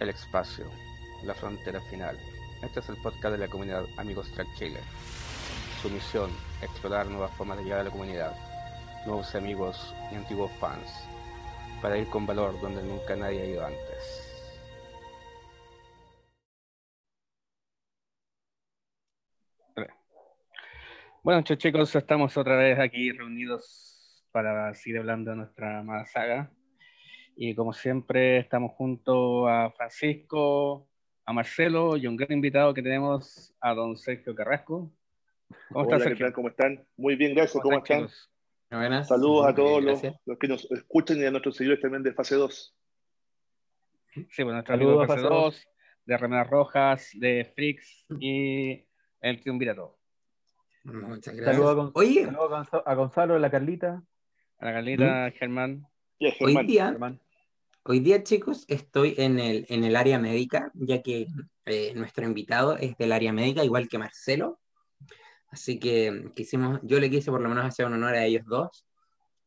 El espacio, la frontera final. Este es el podcast de la comunidad Amigos Track Chile. Su misión, explorar nuevas formas de llegar a la comunidad, nuevos amigos y antiguos fans, para ir con valor donde nunca nadie ha ido antes. Bueno, chicos, estamos otra vez aquí reunidos para seguir hablando de nuestra amada saga. Y como siempre, estamos junto a Francisco, a Marcelo y un gran invitado que tenemos a don Sergio Carrasco. ¿Cómo están, Sergio? ¿Cómo están? Muy bien, gracias. ¿Cómo, están? Buenas. Saludos a todos los, que nos escuchan y a nuestros seguidores también de fase 2. Sí, bueno, nuestros amigos de fase 2, de Remeras Rojas, de Frix y el Triunvirato. Muchas gracias. Saludos a, Oye. a Gonzalo, a la Carlita. A la Carlita, Germán. Hoy día, Hoy día, chicos, estoy en el, en el área médica, ya que eh, nuestro invitado es del área médica, igual que Marcelo. Así que quisimos, yo le quise por lo menos hacer un honor a ellos dos.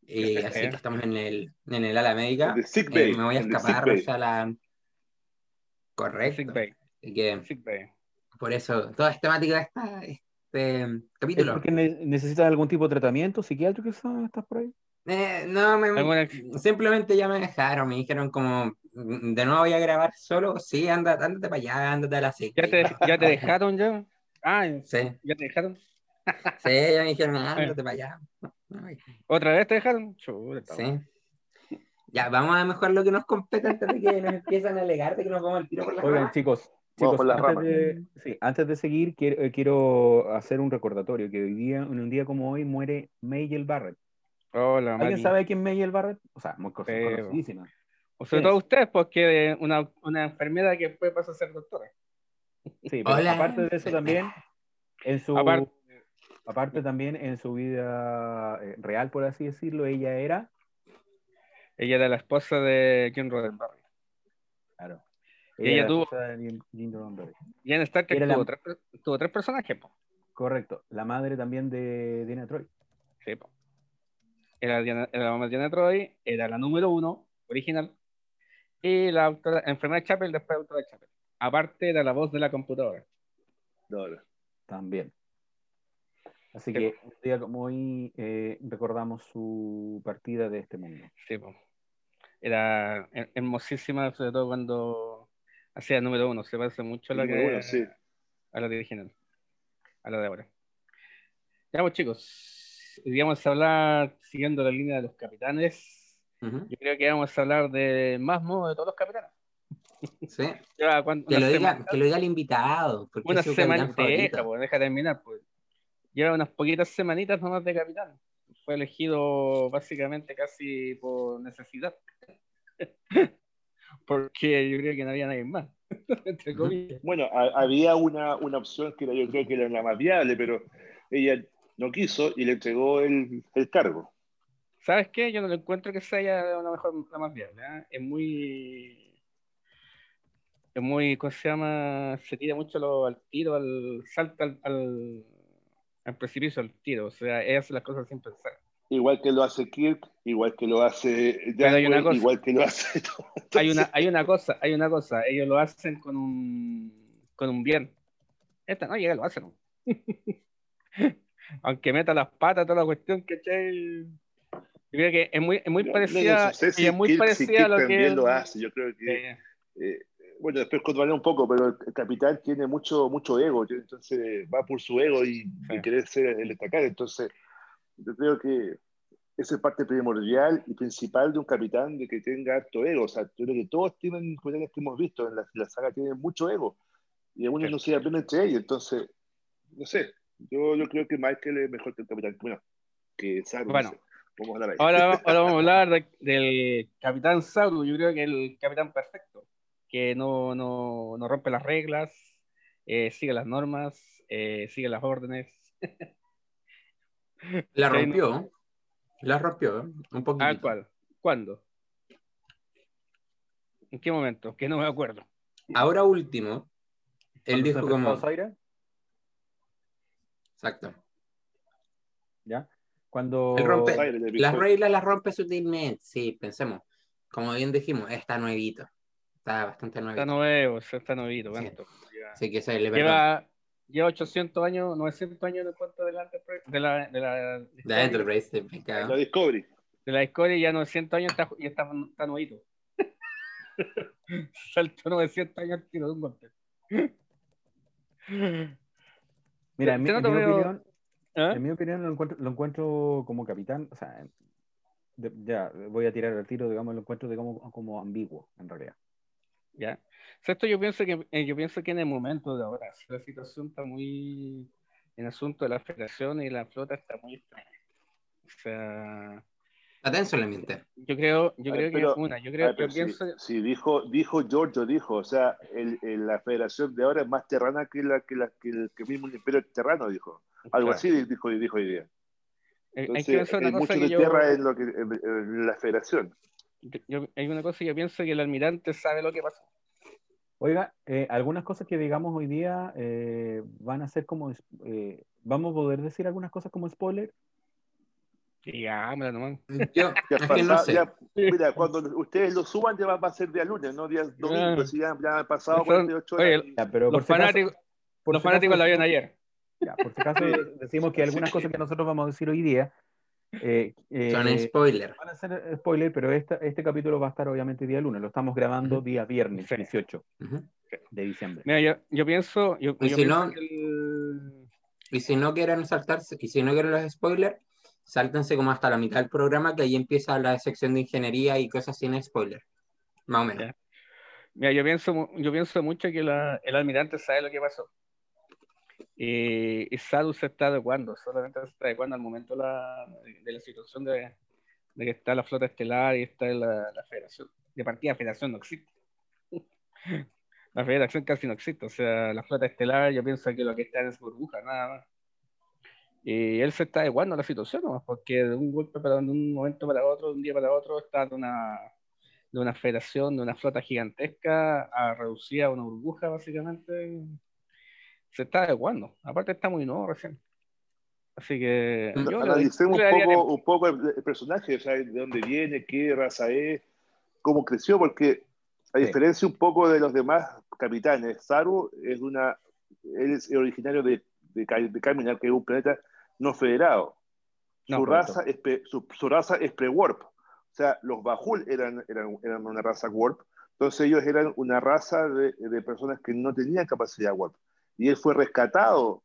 Eh, así que estamos en el, en el área médica. Eh, me voy a escapar a la. Correcto. Que, Por eso, toda es temática de esta, este capítulo. ¿Es porque necesitas algún tipo de tratamiento psiquiátrico? ¿Estás por ahí? Eh, no, me, simplemente ya me dejaron, me dijeron como, mm, de nuevo voy a grabar solo, sí, anda, ándate para allá, ándate a la ¿Ya te, ¿Ya te dejaron ya? Ah, sí. ¿Ya te dejaron? sí, ya me dijeron, ándate para allá. ¿Otra vez te dejaron? sí. Ya, vamos a mejorar lo que nos compete antes de que nos empiezan a alegar de que nos vamos al tiro por la Oigan, chicos, chicos antes, de, sí, antes de seguir, quiero, eh, quiero hacer un recordatorio, que hoy día, en un día como hoy, muere Mayel Barrett. Hola, ¿Alguien sabe quién es Mayel Barrett? O sea, muy conocidísima. O sobre todo usted, porque una, una enfermedad que puede pasar a ser doctora. Sí, pero aparte de eso también, en su, aparte, también en su vida eh, real, por así decirlo, ella era... Ella era la esposa de John Roddenberry. Claro. Y ella, tuvo... Y en Star Trek tuvo, tres, tuvo, tres, personajes, Correcto. La madre también de Dina Troy. Sí, po era, la mamá de Diana Troy, era la número uno, original, y la enfermera Chapel después de autora Chapel. Aparte era la voz de la computadora. También. Así que un día como hoy eh, recordamos su partida de este mundo. Sí, era hermosísima, sobre todo cuando hacía número uno. Se parece mucho a la, que, sí. a la original, a la de ahora. Ya, pues chicos, hoy vamos a hablar, siguiendo la línea de los capitanes, yo creo que vamos a hablar de más modo de todos los capitanes. Sí. que, lo diga, que, lo diga, el invitado. Una semana deja, pues, deja terminar. Pues. Lleva unas poquitas semanitas nomás de capitán. Fue elegido básicamente casi por necesidad. Porque yo creo que no había nadie más. bueno, había una, una opción que yo creo que era la más viable, pero ella no quiso y le entregó el, el cargo. ¿Sabes qué? Yo no lo encuentro que sea una mejor, la más viable. ¿eh? Es muy. Es muy. ¿Cómo se llama? Se tira mucho lo, al tiro, al salto al, al, precipicio, al tiro. O sea, ella hace las cosas sin pensar. Igual que lo hace Kirk, igual que lo hace Daniel, igual que lo hace Hay una, hay una cosa, hay una cosa. Ellos lo hacen con un, con un bien. Esta no llega, lo hacen. aunque meta las patas, toda la cuestión, ¿cachai? Yo creo que es muy, es muy parecida, y es muy parecida a lo que... lo hace, yo creo que... Eh, bueno, después controlaré un poco, pero el capitán tiene mucho, mucho ego, entonces va por su ego y, quiere ser el destacar, entonces yo creo que esa es parte primordial y principal de un capitán, de que tenga alto ego, o sea, yo creo que todos tienen, capitanes que hemos visto en la, saga, tienen mucho ego, y algunos no se aprenden entre ellos, entonces, no sé, yo, yo creo que Michael es mejor que el capitán. Bueno, que Saru. Bueno, ahora, ahora vamos a hablar del capitán Saru. Yo creo que el capitán perfecto, que no, no, no rompe las reglas, eh, sigue las normas, eh, sigue las órdenes. La rompió. La rompió, ¿eh? un poquito. ¿Ah, cuál? ¿Cuándo? ¿En qué momento? Que no me acuerdo. Ahora último, él dijo como... Exacto. ¿Ya? Cuando... las reglas las rompe sutilmente, sí, pensemos. Como bien dijimos, está nuevito. Está bastante nuevo. Está nuevo, está nuevito. Sí. que se le lleva, lleva 800 años, 900 años en el cuento de la Enterprise. De la, de la, de Enterprise, de la Discovery. De la Discovery ya 900 años está, y está, está nuevito. Salto 900 años tiro de un golpe. Mira, en mi, opinión, ¿Ah? en mi opinión lo encuentro, lo encuentro como capitán, o sea, ya voy a tirar el tiro, digamos, lo encuentro digamos, como ambiguo, en realidad. ¿Ya? Esto yo pienso que eh, yo pienso que en el momento de ahora, la situación está muy en asunto de la federación y la flota está muy extraña. O sea, Atención la mente. Yo creo, yo creo que una, yo creo que pienso... Si, dijo, dijo Giorgio, dijo, o sea, el, la federación de ahora es más terrana que la que, la, que, el, que mismo el imperio terrano, dijo. Algo así dijo, dijo hoy día. Eh, Entonces, hay, mucho de tierra en, lo que, en, la federación. hay una cosa que yo pienso que el almirante sabe lo que pasó. Oiga, eh, algunas cosas que digamos hoy día eh, van a ser como, vamos a poder decir algunas cosas como spoiler. Digámosla nomás. Yo, ya, mira, cuando ustedes lo suban ya va, a ser día lunes, no día domingo, pues ya, ya han pasado 48 horas. pero los fanáticos, los fanáticos la vieron ayer. Ya, por si acaso decimos que algunas cosas que nosotros vamos a decir hoy día eh, eh, son spoiler. Van a ser spoiler, pero esta, este capítulo va a estar obviamente día lunes. Lo estamos grabando día viernes, 18 de diciembre. Mira, yo, yo pienso. Yo, y, yo si no, y si no quieren saltarse, y si no quieren los spoilers, sáltense como hasta la mitad del programa, que ahí empieza la sección de ingeniería y cosas sin spoiler. Más o menos. Mira, yo pienso, yo pienso mucho que el almirante sabe lo que pasó. Y Sadu se está adecuando, solamente se está adecuando al momento la, de la situación de, de, que está la flota estelar y está la, la federación. De partida, la federación no existe. la federación casi no existe. O sea, la flota estelar, yo pienso que lo que está es burbuja, nada más. Y él se está adecuando a la situación, ¿no? porque de un golpe para de un momento para otro, de un día para otro, está de una, de una federación, de una flota gigantesca a reducir a una burbuja, básicamente. Se está adecuando. Aparte, está muy nuevo recién. Así que. Analicemos un poco, un poco el, personaje, o sea, de dónde viene, qué raza es, cómo creció, porque a diferencia un poco de los demás capitanes, Saru es una. Él es originario de, de, de Caminar, que es un planeta no federado. Su, raza es, su, raza es pre-warp. O sea, los Bajul eran, eran, eran, una raza warp. Entonces ellos eran una raza de, de, personas que no tenían capacidad warp. Y él fue rescatado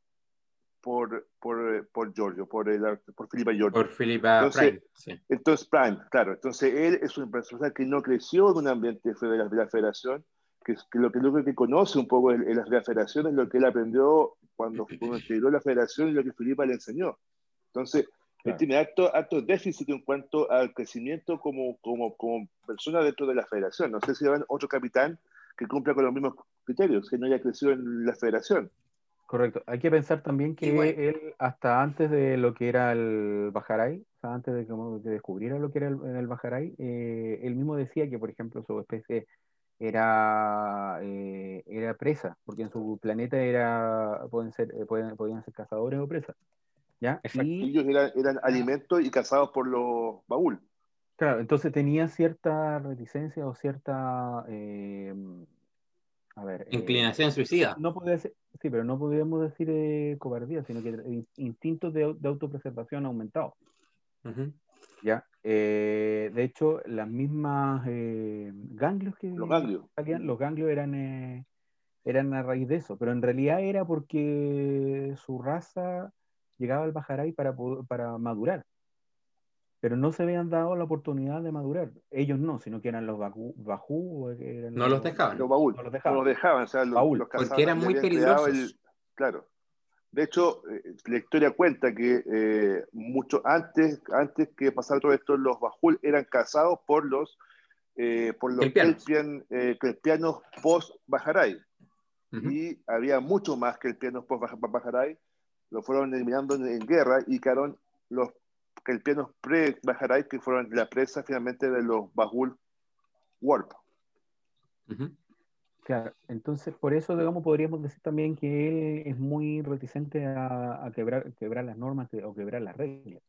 por, por, por Giorgio, por, el, por Filipa Giorgio. Por Filipa entonces, Prime. Entonces, Prime, claro. Entonces él es una persona que no creció en un ambiente de la, de la federación, que, que, lo que lo que conoce un poco en, en la federación es lo que él aprendió cuando, cuando integró la federación y lo que Filipa le enseñó. Entonces, él tiene alto, alto déficit en cuanto al crecimiento como, como, como persona dentro de la federación. No sé si habrá otro capitán que cumpla con los mismos criterios, que no haya crecido en la federación. Correcto. Hay que pensar también que él, hasta antes de lo que era el Bajaray, o sea, antes de que, descubriera lo que era el, el Bajaray, eh, él mismo decía que, por ejemplo, su especie era, eh, era presa, porque en su planeta era, pueden ser, eh, pueden, podían ser cazadores o presas. ¿ya? Y, ellos eran, eran alimentos y cazados por los baúl. Claro, entonces tenía cierta reticencia o cierta... Eh, a ver, Inclinación suicida. No podía sí, pero no podríamos decir cobardía, sino que instintos de, de autopreservación aumentados. ¿Ya? Eh, de hecho, las mismas eh, ganglios que los ganglios, salían, los ganglios eran, eh, eran a raíz de eso, pero en realidad era porque su raza llegaba al Bajaray para, para madurar. Pero no se habían dado la oportunidad de madurar. Ellos no, sino que eran los bajú. no los, dejaban. Los baúl. No los dejaban. No los dejaban o sea, los, los porque eran muy peligrosos. claro. De hecho, eh, la historia cuenta que eh, mucho antes, antes que pasara todo esto, los Bajul eran cazados por los, eh, por los kelpianos post-Bajaray. Y había mucho más que el piano post-Bajaray. Lo fueron eliminando en, guerra y quedaron los kelpianos pre-Bajaray, que fueron la presa finalmente de los Bajul Warp. Claro, entonces por eso, digamos, podríamos decir también que él es muy reticente a, quebrar, las normas o quebrar las reglas.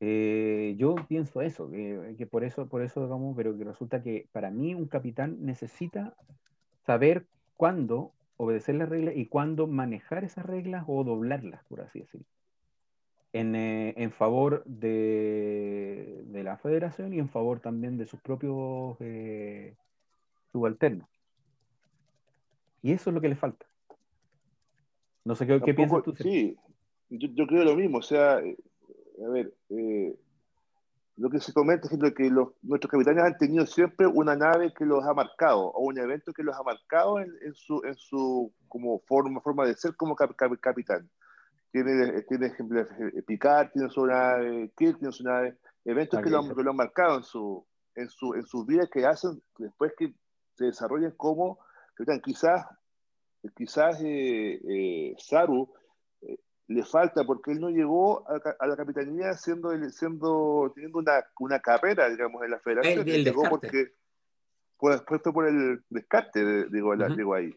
Eh, yo pienso eso, que, por eso, por eso, digamos, pero que resulta que para mí un capitán necesita saber cuándo obedecer las reglas y cuándo manejar esas reglas o doblarlas, por así decirlo. En, eh, en favor de, de, la federación y en favor también de sus propios eh, subalternos. Y eso es lo que le falta. No sé qué, piensas tú. Sí, yo, yo, creo lo mismo. O sea, eh, a ver, eh, lo que se comenta, es ejemplo, que los, nuestros capitanes han tenido siempre una nave que los ha marcado o un evento que los ha marcado en, en su, en su como forma, forma de ser como capitán. Tiene, tiene ejemplo, eh, Picard tiene su nave, Kirk tiene su nave, eventos que lo, han, lo, han, marcado en su, en su, en sus vidas que hacen después que se desarrollen como capitán. Quizás, quizás eh, eh, Saru le falta porque él no llegó a, la capitanía siendo, siendo teniendo una, una, carrera, digamos, en la federación. él llegó porque fue, fue, por el descarte, digo, digo ahí.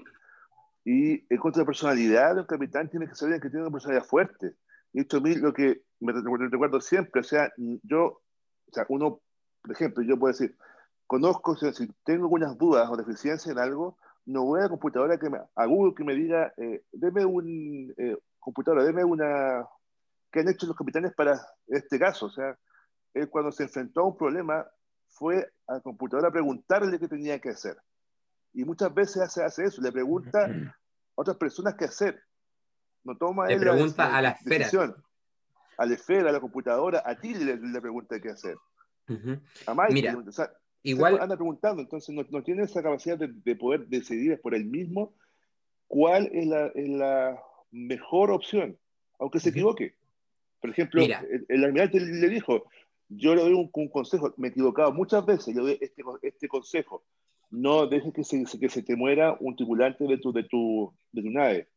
Y en cuanto a la personalidad del capitán, tiene que saber que tiene una personalidad fuerte. Y esto a mí lo que me recuerdo siempre, o sea, yo, o sea, uno, por ejemplo, yo puedo decir, conozco, si tengo algunas dudas o deficiencias en algo, no voy a la computadora que me, a Google que me diga, eh, deme un, eh, computadora, deme una... ¿Qué han hecho los capitanes para este caso? O sea, él cuando se enfrentó a un problema fue a la computadora a preguntarle qué tenía que hacer. Y muchas veces hace, hace eso, le pregunta a otras personas qué hacer. No toma le pregunta la, a la esfera. A la esfera, a la computadora, a ti le, le pregunta qué hacer. A Mike, Mira, o sea, igual anda preguntando, entonces no, no tiene esa capacidad de, de, poder decidir por él mismo cuál es la, es la mejor opción, aunque se equivoque. Por ejemplo, el, almirante le dijo, yo le doy un, consejo, me he equivocado muchas veces, le doy este, este consejo, no dejes que se, que se te muera un tripulante de tu, de tu, de tu nave.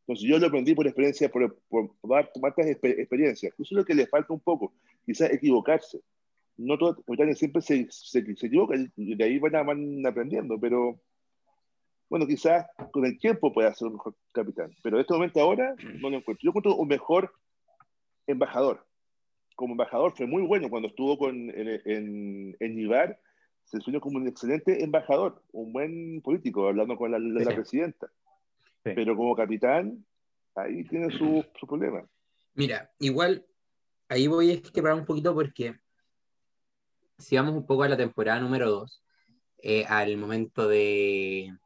Entonces yo lo aprendí por experiencia, por, por, tomar experiencias. Eso es lo que le falta un poco, quizás equivocarse. No todos los siempre se, se, se equivocan, y de ahí van, van aprendiendo, pero bueno, quizás con el tiempo pueda ser un mejor capitán, pero en este momento ahora no lo encuentro. Yo encuentro un mejor embajador. Como embajador fue muy bueno cuando estuvo con, en, en, en Ibar, se enseñó como un excelente embajador, un buen político, hablando con la, la, presidenta. Pero como capitán, ahí tiene su, su, problema. Mira, igual, ahí voy a quebrar un poquito porque si vamos un poco a la temporada número 2, eh, al momento de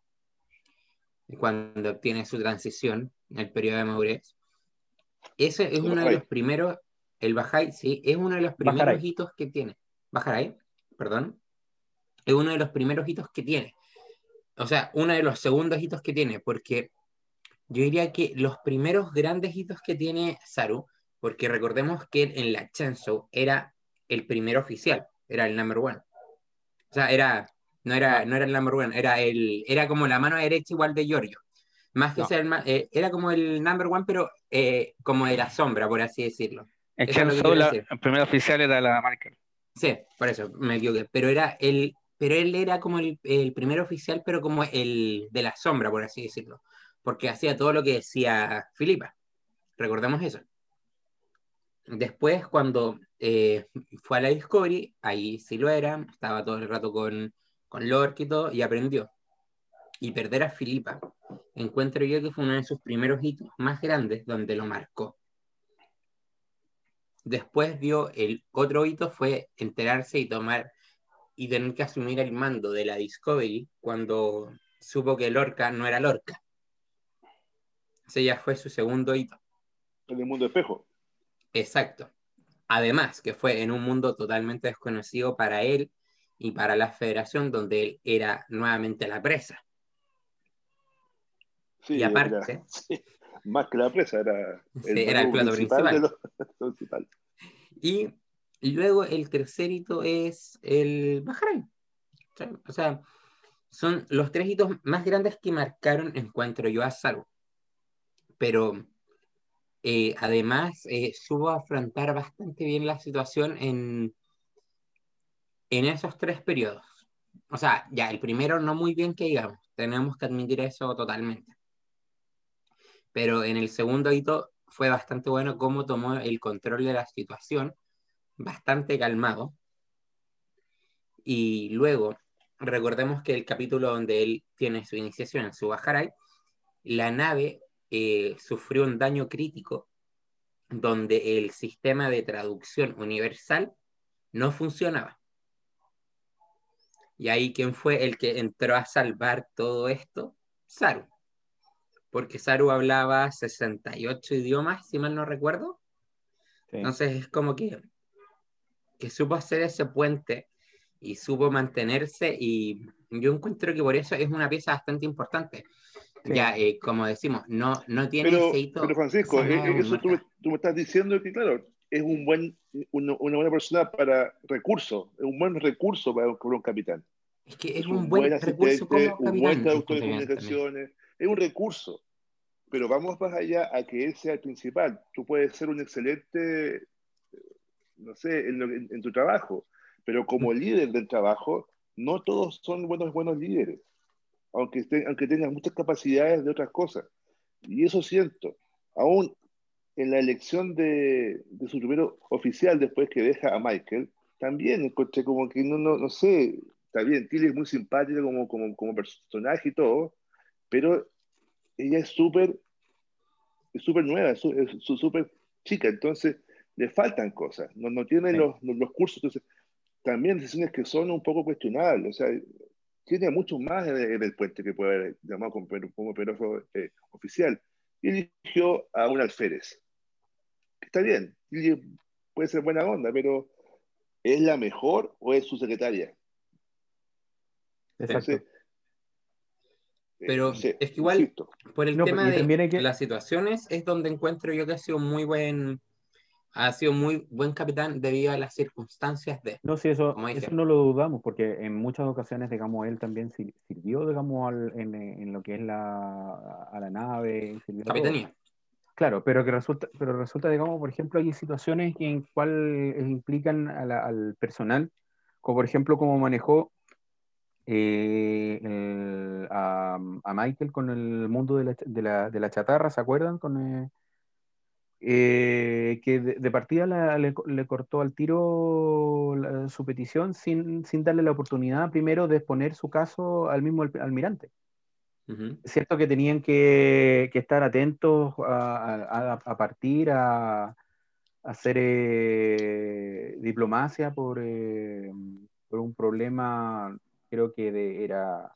cuando obtiene su transición, el periodo de madurez. Ese es uno de los primeros, el Bajay, sí, es uno de los primeros hitos que tiene. Bajaray, perdón, es uno de los primeros hitos que tiene. O sea, uno de los segundos hitos que tiene, porque yo diría que los primeros grandes hitos que tiene Saru, porque recordemos que en la Chenso era el primer oficial, era el number one. O sea, era no era, no era el number one, era, el, era como la mano derecha igual de Giorgio. Más que ser el, eh, era como el number one, pero eh, como de la sombra, por así decirlo. El, el primer oficial era la marca. Sí, por eso me equivoqué. Pero era el, pero él era como el, el, primer oficial, pero como el de la sombra, por así decirlo. Porque hacía todo lo que decía Filipa. Recordemos eso. Después, cuando eh, fue a la Discovery, ahí sí lo era, estaba todo el rato con, con Lork y todo, y aprendió. Y perder a Filipa, encuentro yo que fue uno de sus primeros hitos más grandes donde lo marcó. Después vio el otro hito fue enterarse y tomar y tener que asumir el mando de la Discovery cuando supo que Lorca no era Lorca. Ese ya fue su segundo hito. El mundo espejo. Exacto. Además, que fue en un mundo totalmente desconocido para él y para la federación donde él era nuevamente la presa. Sí, y aparte, más que la presa, era el, era el plato principal. Y luego el tercer hito es el Bahrein. O sea, son los tres hitos más grandes que marcaron encuentro yo a Saru. Pero eh, además eh, supo afrontar bastante bien la situación en, en esos tres periodos. O sea, ya el primero no muy bien que digamos, tenemos que admitir eso totalmente. Pero en el segundo hito fue bastante bueno cómo tomó el control de la situación, bastante calmado. Y luego, recordemos que el capítulo donde él tiene su iniciación en su Bajaray, la nave eh, sufrió un daño crítico donde el sistema de traducción universal no funcionaba. Y ahí, ¿quién fue el que entró a salvar todo esto? Saru. Porque Saru hablaba 68 idiomas, si mal no recuerdo. Entonces es como que, que supo hacer ese puente y supo mantenerse y yo encuentro que por eso es una pieza bastante importante. Ya, eh, como decimos, no, no tiene pero, Pero Francisco, eh, eh, eso tú, me estás diciendo que, claro, es un buen, una, buena persona para recursos, es un buen recurso para, un capitán. Es que es, un, buen, recurso como capitán. Un buen traductor de comunicaciones, es un recurso. Pero vamos más allá a que él sea el principal. Tú puedes ser un excelente, no sé, en, en tu trabajo, pero como líder del trabajo, no todos son buenos, buenos líderes aunque, aunque tengan muchas capacidades de otras cosas. Y eso siento, aún en la elección de, de su primero oficial después que deja a Michael, también encontré como que no, no, no sé, está bien, Tilly es muy simpática como, como, como personaje y todo, pero ella es súper es súper nueva, es súper chica, entonces le faltan cosas, no, no tiene los, los, cursos, entonces también decisiones que son un poco cuestionables, o sea, tiene mucho más en el puente que puede haber llamado como, como eh, oficial. Y eligió a un alférez. Está bien, puede ser buena onda, pero ¿es la mejor o es su secretaria? Exacto. Eh, pero es que igual, por el tema de las situaciones, es donde encuentro yo que ha sido muy buen ha sido muy buen capitán debido a las circunstancias de... No, sí, eso, eso no lo dudamos, porque en muchas ocasiones, digamos, él también sirvió, digamos, en, en, lo que es la, a la nave. Capitanía. Claro, pero que resulta, pero resulta, digamos, por ejemplo, hay situaciones en cual implican al personal, como por ejemplo, como manejó eh, a, a, Michael con el mundo de la, de la, de la chatarra, ¿se acuerdan? Con, eh, eh, que de, partida le, cortó al tiro su petición sin, sin, darle la oportunidad primero de exponer su caso al mismo almirante. Es cierto que tenían que, que estar atentos a, a, partir, a, hacer eh, diplomacia por, eh, por, un problema, creo que de, era,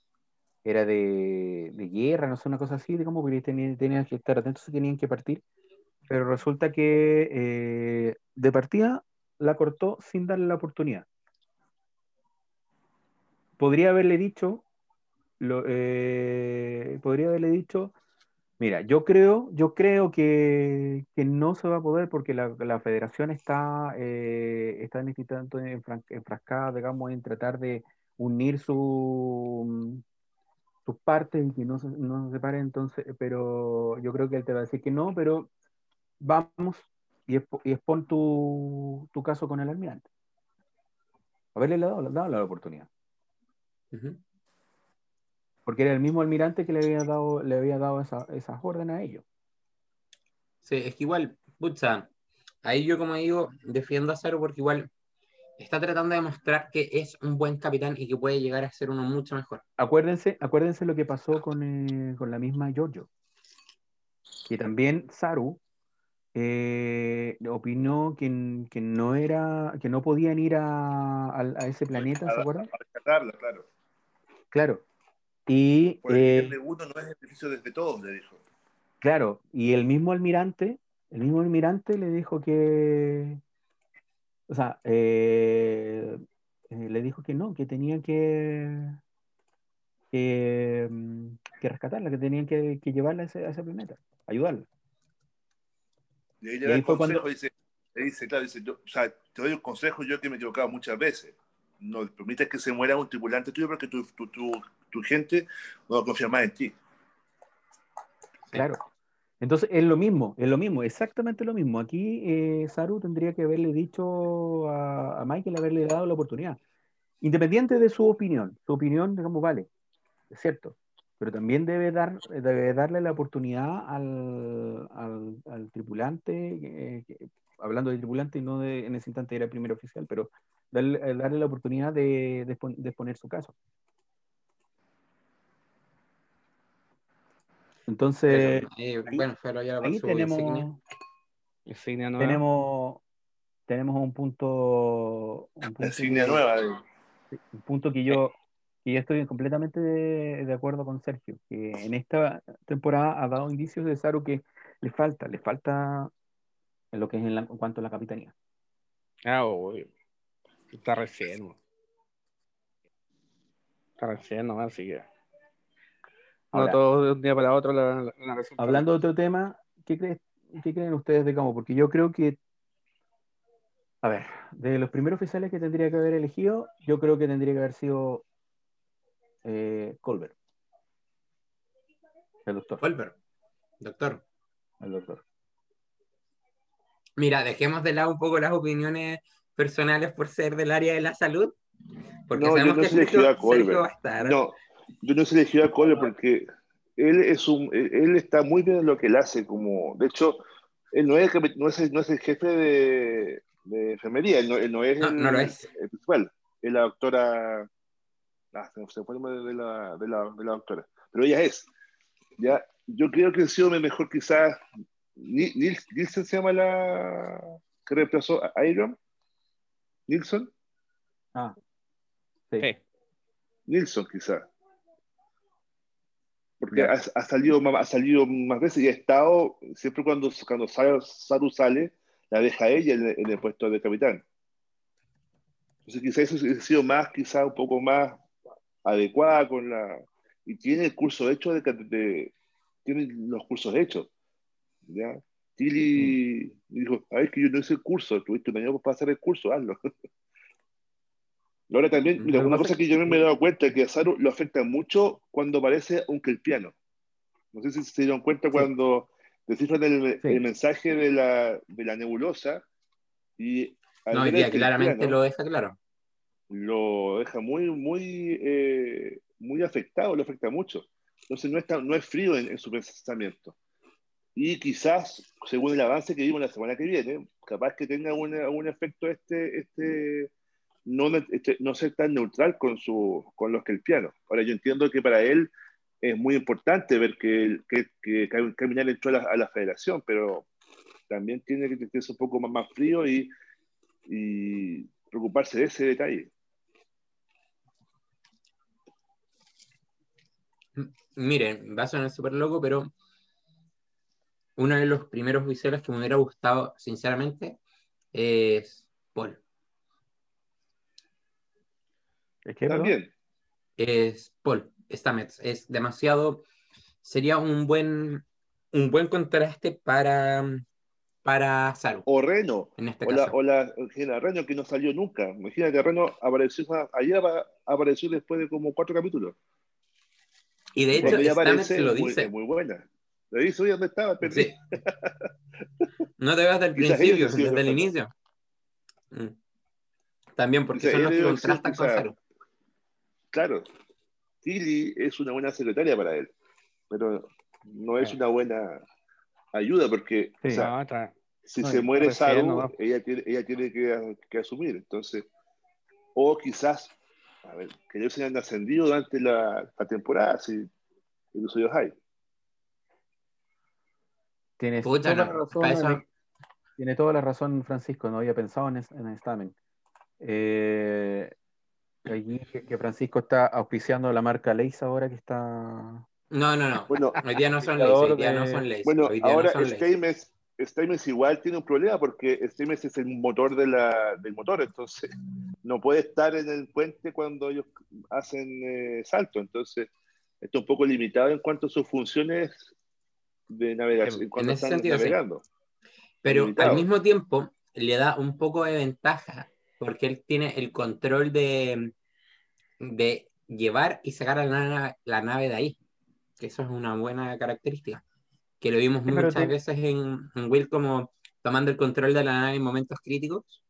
era de, de, guerra, no sé, una cosa así, digamos, porque tenían, tenían que estar atentos tenían que partir pero resulta que eh, de partida la cortó sin darle la oportunidad. Podría haberle dicho, eh, podría haberle dicho, mira, yo creo, yo creo que, no se va a poder porque la, federación está, eh, está necesitando enfrascada, digamos, en tratar de unir su, sus partes y que no se, no se separen, entonces, pero yo creo que él te va a decir que no, pero vamos y, expon tu, tu, caso con el almirante. Haberle dado, dado la oportunidad. Porque era el mismo almirante que le había dado, le había dado esa, esas órdenes a ellos. Sí, es que igual, pucha, ahí yo como digo, defiendo a Cero porque igual está tratando de mostrar que es un buen capitán y que puede llegar a ser uno mucho mejor. Acuérdense, acuérdense lo que pasó con, eh, con la misma Giorgio. Que también Saru eh, opinó que, que, no era, que no podían ir a, a, ese planeta, ¿se acuerdan? claro. Claro. Y el eh, uno no es beneficio desde todos, le dijo. Claro, y el mismo almirante, el mismo almirante le dijo que, o sea, eh, le dijo que no, que tenían que, que, mm, que rescatarla, que tenían que, que llevarla a ese, a ese planeta, ayudarla. Y ahí le da el consejo, dice, dice, claro, dice, yo, o sea, te doy un consejo yo que me he equivocado muchas veces. No permites que se muera un tripulante tuyo porque tu, tu, tu, tu gente no confía más en ti. Claro. Entonces es lo mismo, es lo mismo, exactamente lo mismo. Aquí eh, Saru tendría que haberle dicho a, a, Michael, haberle dado la oportunidad. Independiente de su opinión, su opinión, digamos, vale, es cierto, pero también debe, dar, debe darle la oportunidad al, al, tripulante, eh, hablando de tripulante y no de, en ese instante era el primer oficial, pero darle, eh, darle la oportunidad de, de, exponer su caso. Entonces, bueno, pero ya ahí tenemos, tenemos, tenemos un punto, un punto nueva. Un punto que yo, que yo estoy completamente de, acuerdo con Sergio, que en esta temporada ha dado indicios de Saru que le falta, le falta en lo que es en, cuanto a la capitanía. Ah, obvio. Está recién. Está recién nomás, así que. no todo de un día para otro la, Hablando de otro tema, ¿qué, crees, ¿qué creen ustedes de Camo? Porque yo creo que a ver, de los primeros oficiales que tendría que haber elegido, yo creo que tendría que haber sido eh, Colbert. El doctor. Colbert. Doctor. El doctor. Mira, dejemos de lado un poco las opiniones personales por ser del área de la salud. Porque no, yo no se elegido a Colbert. No, yo no elegido a Colbert porque él es un, él está muy bien en lo que él hace, como, de hecho, él no es, no es, no es el jefe de, de enfermería, él no, no es, el, lo es. principal, es la doctora, ah, se fue de la, de, la, de la doctora, pero ella es, ya, yo creo que ha sido mejor quizás, Nilsen se llama la que reemplazó a Iron, Nilsson. Ah, sí. Nilsson quizás. Porque ha, ha, salido, ha salido más veces y ha estado, siempre cuando, cuando Saru sale, la deja ella en, el puesto de capitán. Entonces quizás eso ha sido más, quizá un poco más adecuada con la... Y tiene el curso hecho de, de tiene los cursos hechos. ¿ya? Tilly mm. dijo, ay, que yo no hice el curso, tuviste un año para hacer el curso, hazlo. Ahora también, mira, una cosa que yo no me he dado cuenta es que a Saru lo afecta mucho cuando aparece aunque el piano. No sé si se dieron cuenta cuando descifran el, el mensaje de la, de la nebulosa y... No, día claramente lo deja claro. Lo deja muy, muy, eh, muy afectado, lo afecta mucho. Entonces no, está, no es frío en, su pensamiento. Y quizás, según el avance que vimos la semana que viene, capaz que tenga un efecto este, este, no, este, no ser tan neutral con, su, con los que el piano. Ahora yo entiendo que para él es muy importante ver que, que, que Caminar entró a la, a la, federación, pero también tiene que ser un poco más, más frío y, y preocuparse de ese detalle. Miren, va a sonar súper loco, pero uno de los primeros visuales que me hubiera gustado, sinceramente, es Paul. ¿Es que también? Es Paul. Stamets. Es demasiado. Sería un buen, un buen contraste para, para Saru. O Reno. En este o, La, o la, Reno que no salió nunca. Imagínate, Reno apareció ayer apareció después de como cuatro capítulos. Y de hecho, Stamets lo dice. Muy, buena. Lo dice, ¿dónde estaba? No te veas del principio, desde el inicio. Mm. También porque son los que contrastan con Saru. Claro, Tilly es una buena secretaria para él, pero no es una buena ayuda porque si se muere Saru, ella tiene, ella tiene que, asumir. Entonces, o quizás, a ver, que ellos se hayan ascendido durante la, temporada, si el hay. Tienes toda, la razón, tiene toda la razón, Francisco, no había pensado en, en el stamen. Eh, allí que Francisco está auspiciando la marca Leis ahora que está. No, no, no. Bueno, hoy día no son Leis, hoy día no son Leis. Bueno, ahora no igual tiene un problema porque Stames es el motor de la, del motor, entonces no puede estar en el puente cuando ellos hacen eh, salto, entonces está un poco limitado en cuanto a sus funciones de navegación, en, ese sentido, navegando. Pero al mismo tiempo le da un poco de ventaja porque él tiene el control de, de llevar y sacar a la, la, nave de ahí. Que eso es una buena característica. Que lo vimos muchas veces en, en, Will como tomando el control de la nave en momentos críticos.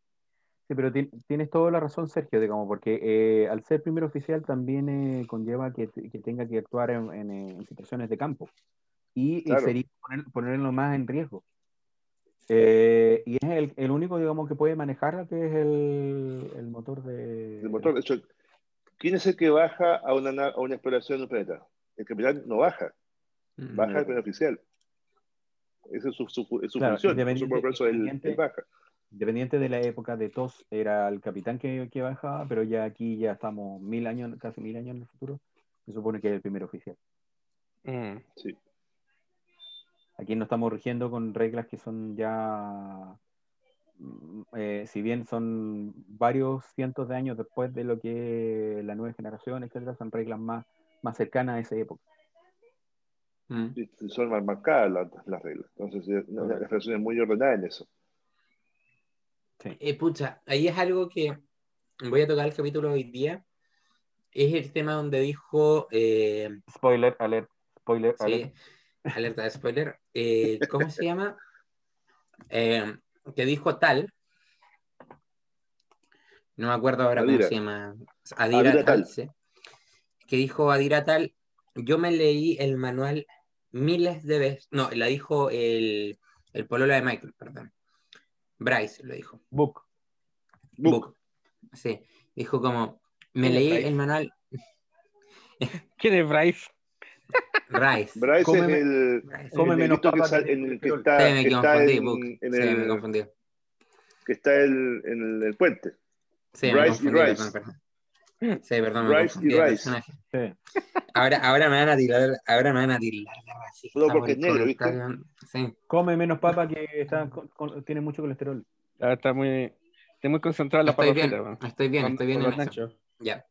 Sí, pero tienes toda la razón, Sergio, digamos, porque eh, al ser primer oficial también eh, conlleva que, tenga que actuar en, situaciones de campo y, sería ponerlo más en riesgo. Eh, y es el, único, digamos, que puede manejar que es el, motor de... El motor, de hecho, ¿quién es el que baja a una, a una exploración de un planeta? El capitán no baja, mm, baja el primer oficial. Esa es su, su, su función, por eso él baja Independiente de la época de TOS, era el capitán que, que, bajaba, pero ya aquí ya estamos mil años, casi mil años en el futuro. Se supone que es el primer oficial. Mm. Sí. Aquí no estamos rigiendo con reglas que son ya, mm, eh, si bien son varios cientos de años después de lo que la nueva generación, etcétera, son reglas más, más cercanas a esa época. Mm. son más marcadas las, reglas. Entonces, la, la, es muy ordenada en eso. Eh, pucha, ahí es algo que voy a tocar el capítulo hoy día. Es el tema donde dijo. Eh, spoiler, alert. Spoiler, sí, alerta de spoiler. Eh, ¿Cómo se llama? que dijo tal. No me acuerdo ahora cómo se llama. Adira, tal. Que dijo Adira tal. Yo me leí el manual miles de veces. No, la dijo el, el polola de Michael, perdón. Bryce lo dijo. Book. Book. Sí. Dijo como, me leí el manual. ¿Quién es Bryce? Bryce. Bryce es el, come menos que, está, en el que está, sí, me confundí, en, en el, me confundí. Que está el, en el puente. Sí, Bryce y Rice. Perdón, perdón. Sí, perdón, Rice y Rice. Sí. Ahora, ahora me van a tirar, ahora me van a tirar la porque es negro, ¿viste? Sí. Come menos papa que está, tiene mucho colesterol. está muy, está muy concentrado en la estoy bien, Estoy bien, estoy bien. En Ya.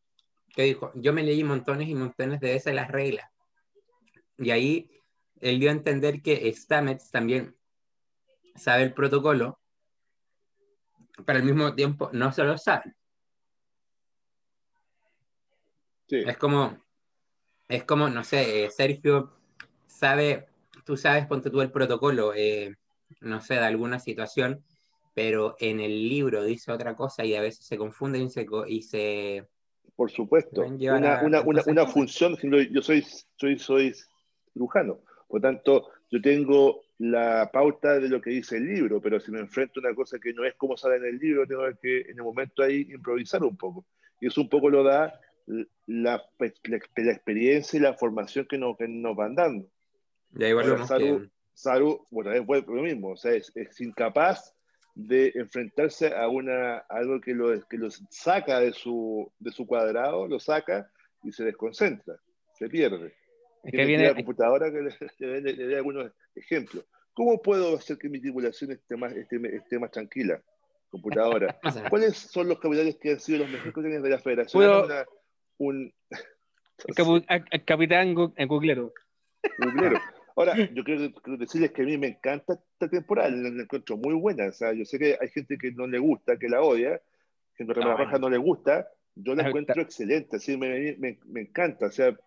¿Qué dijo? Yo me leí montones y montones de esas las reglas. Y ahí él dio a entender que Stamets también sabe el protocolo, pero al mismo tiempo no se lo sabe. Sí. Es como, es como, no sé, eh, Sergio sabe, tú sabes, ponte tú el protocolo, eh, no sé, de alguna situación, pero en el libro dice otra cosa y a veces se confunde y se... Y se Por supuesto, una, una, una, una, función, yo soy, soy, soy cirujano, por tanto, yo tengo la pauta de lo que dice el libro, pero si me enfrento a una cosa que no es como sale en el libro, tengo que en el momento ahí improvisar un poco. Y eso un poco lo da la, la, experiencia y la formación que nos, que nos van dando. Ya igual Saru, bueno, es lo mismo, o sea, es, es, incapaz de enfrentarse a, una, algo que lo, que lo saca de su, de su cuadrado, lo saca y se desconcentra, se pierde. Es que viene la computadora que le, le, dé algunos ejemplos. ¿Cómo puedo hacer que mi tripulación esté más, esté, esté más tranquila? Computadora. ¿Cuáles son los capitales que han sido los mejores de la federación? Un... el capitán Googlero. Googlero. Ahora, yo quiero, decirles que a mí me encanta esta temporada, la encuentro muy buena. O sea, yo sé que hay gente que no le gusta, que la odia, que no, la no le gusta. Yo la encuentro excelente, así me, me, me, encanta. O sea,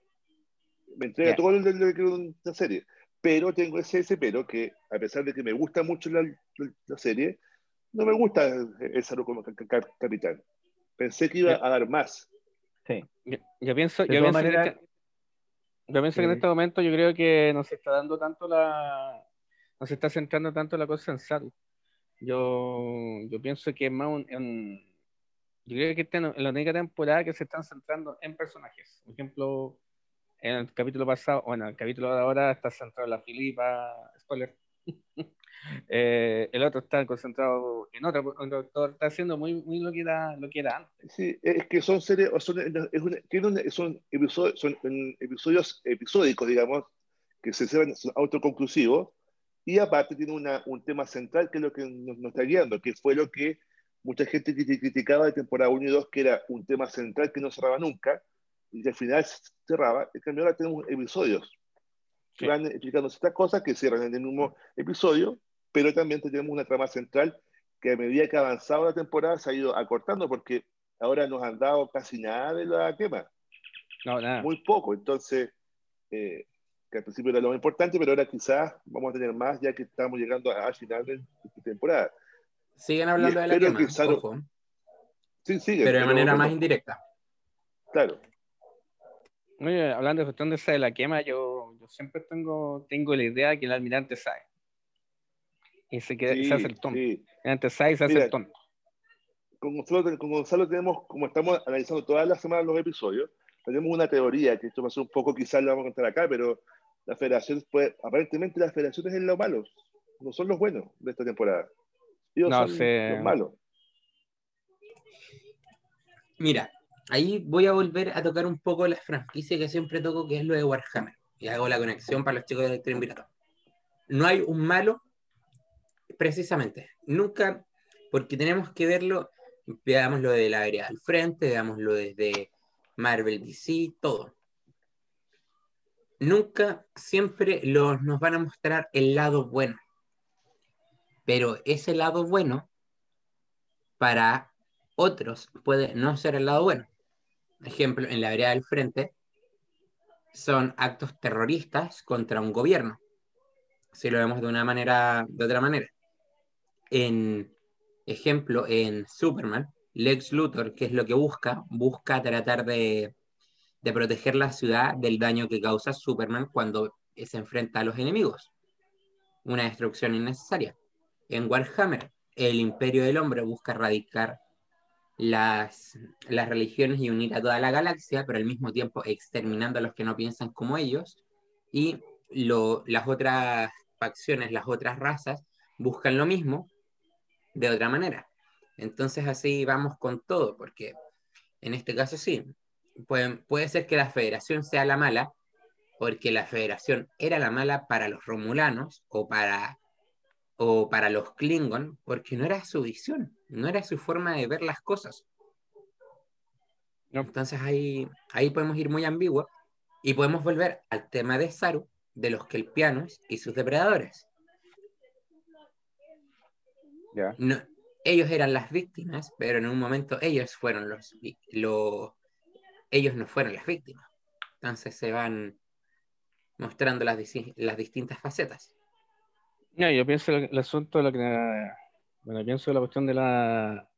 me entrega todo lo que quiero la serie. Pero tengo ese, ese pero que, a pesar de que me gusta mucho la, la, serie, no me gusta el salud como capitán. Pensé que iba a dar más. Sí. Yo, pienso, yo pienso, que, este, yo pienso que en este momento yo creo que no se está dando tanto la. No se está centrando tanto la cosa en Saru. Yo, yo pienso que es más un, en, yo creo que esta en la única temporada que se están centrando en personajes. Por ejemplo, en el capítulo pasado, bueno, el capítulo de ahora está centrado en la Filipa, spoiler, Eh, el otro está concentrado en otra, está haciendo muy, muy lo, que era, lo que era antes. Sí, es que son series, son, son, episodios, son episodios episódicos, digamos, que se son autoconclusivos, y aparte tiene una, un tema central que es lo que nos, está guiando, que fue lo que mucha gente criticaba de temporada 1 y 2, que era un tema central que no cerraba nunca, y que al final cerraba, en cambio ahora tenemos episodios que van explicando estas cosas que cierran en el mismo episodio, pero también tenemos una trama central que a medida que ha avanzado la temporada se ha ido acortando porque ahora nos han dado casi nada de la quema. No, nada. Muy poco, entonces, eh, que al principio era lo más importante, pero ahora quizás vamos a tener más ya que estamos llegando al final de la temporada. Siguen hablando de la quema. Sí, sí. Pero de manera más indirecta. Claro. Oye, hablando de cuestión de esa de la quema, yo, yo siempre tengo, tengo la idea de que el almirante sabe. Y se, queda, se hace el tonto. Sabe y se hace el tonto. Con Gonzalo, con Gonzalo tenemos, como estamos analizando todas las semanas los episodios, tenemos una teoría, que esto va a ser un poco, quizás lo vamos a contar acá, pero la federación, pues, aparentemente las federaciones es lo malo, no son los buenos de esta temporada. Ellos no, son los malos. Mira, ahí voy a volver a tocar un poco la franquicia que siempre toco, que es lo de Warhammer. Y hago la conexión para los chicos de Triunvirato. No hay un malo, precisamente. Nunca, porque tenemos que verlo, veamos lo de la área al frente, veámoslo desde Marvel, DC, todo. Nunca, siempre los, nos van a mostrar el lado bueno. Pero ese lado bueno, para otros, puede no ser el lado bueno. Ejemplo, en la vereda del frente, son actos terroristas contra un gobierno. Si lo vemos de una manera, de otra manera. En ejemplo, en Superman, Lex Luthor, que es lo que busca, busca tratar de, proteger la ciudad del daño que causa Superman cuando se enfrenta a los enemigos. Una destrucción innecesaria. En Warhammer, el imperio del hombre busca erradicar las, las religiones y unir a toda la galaxia, pero al mismo tiempo exterminando a los que no piensan como ellos. Y las otras facciones, las otras razas, buscan lo mismo de otra manera. Entonces así vamos con todo, porque en este caso sí, puede, puede ser que la federación sea la mala, porque la federación era la mala para los romulanos o para, o para los Klingon, porque no era su visión, no era su forma de ver las cosas. Entonces ahí, ahí podemos ir muy ambiguos y podemos volver al tema de Saru, de los kelpianos y sus depredadores. Ya ellos eran las víctimas, pero en un momento ellos fueron los, ellos no fueron las víctimas. Entonces se van mostrando las, las distintas facetas. No, yo pienso el, asunto de lo que bueno, pienso la cuestión de la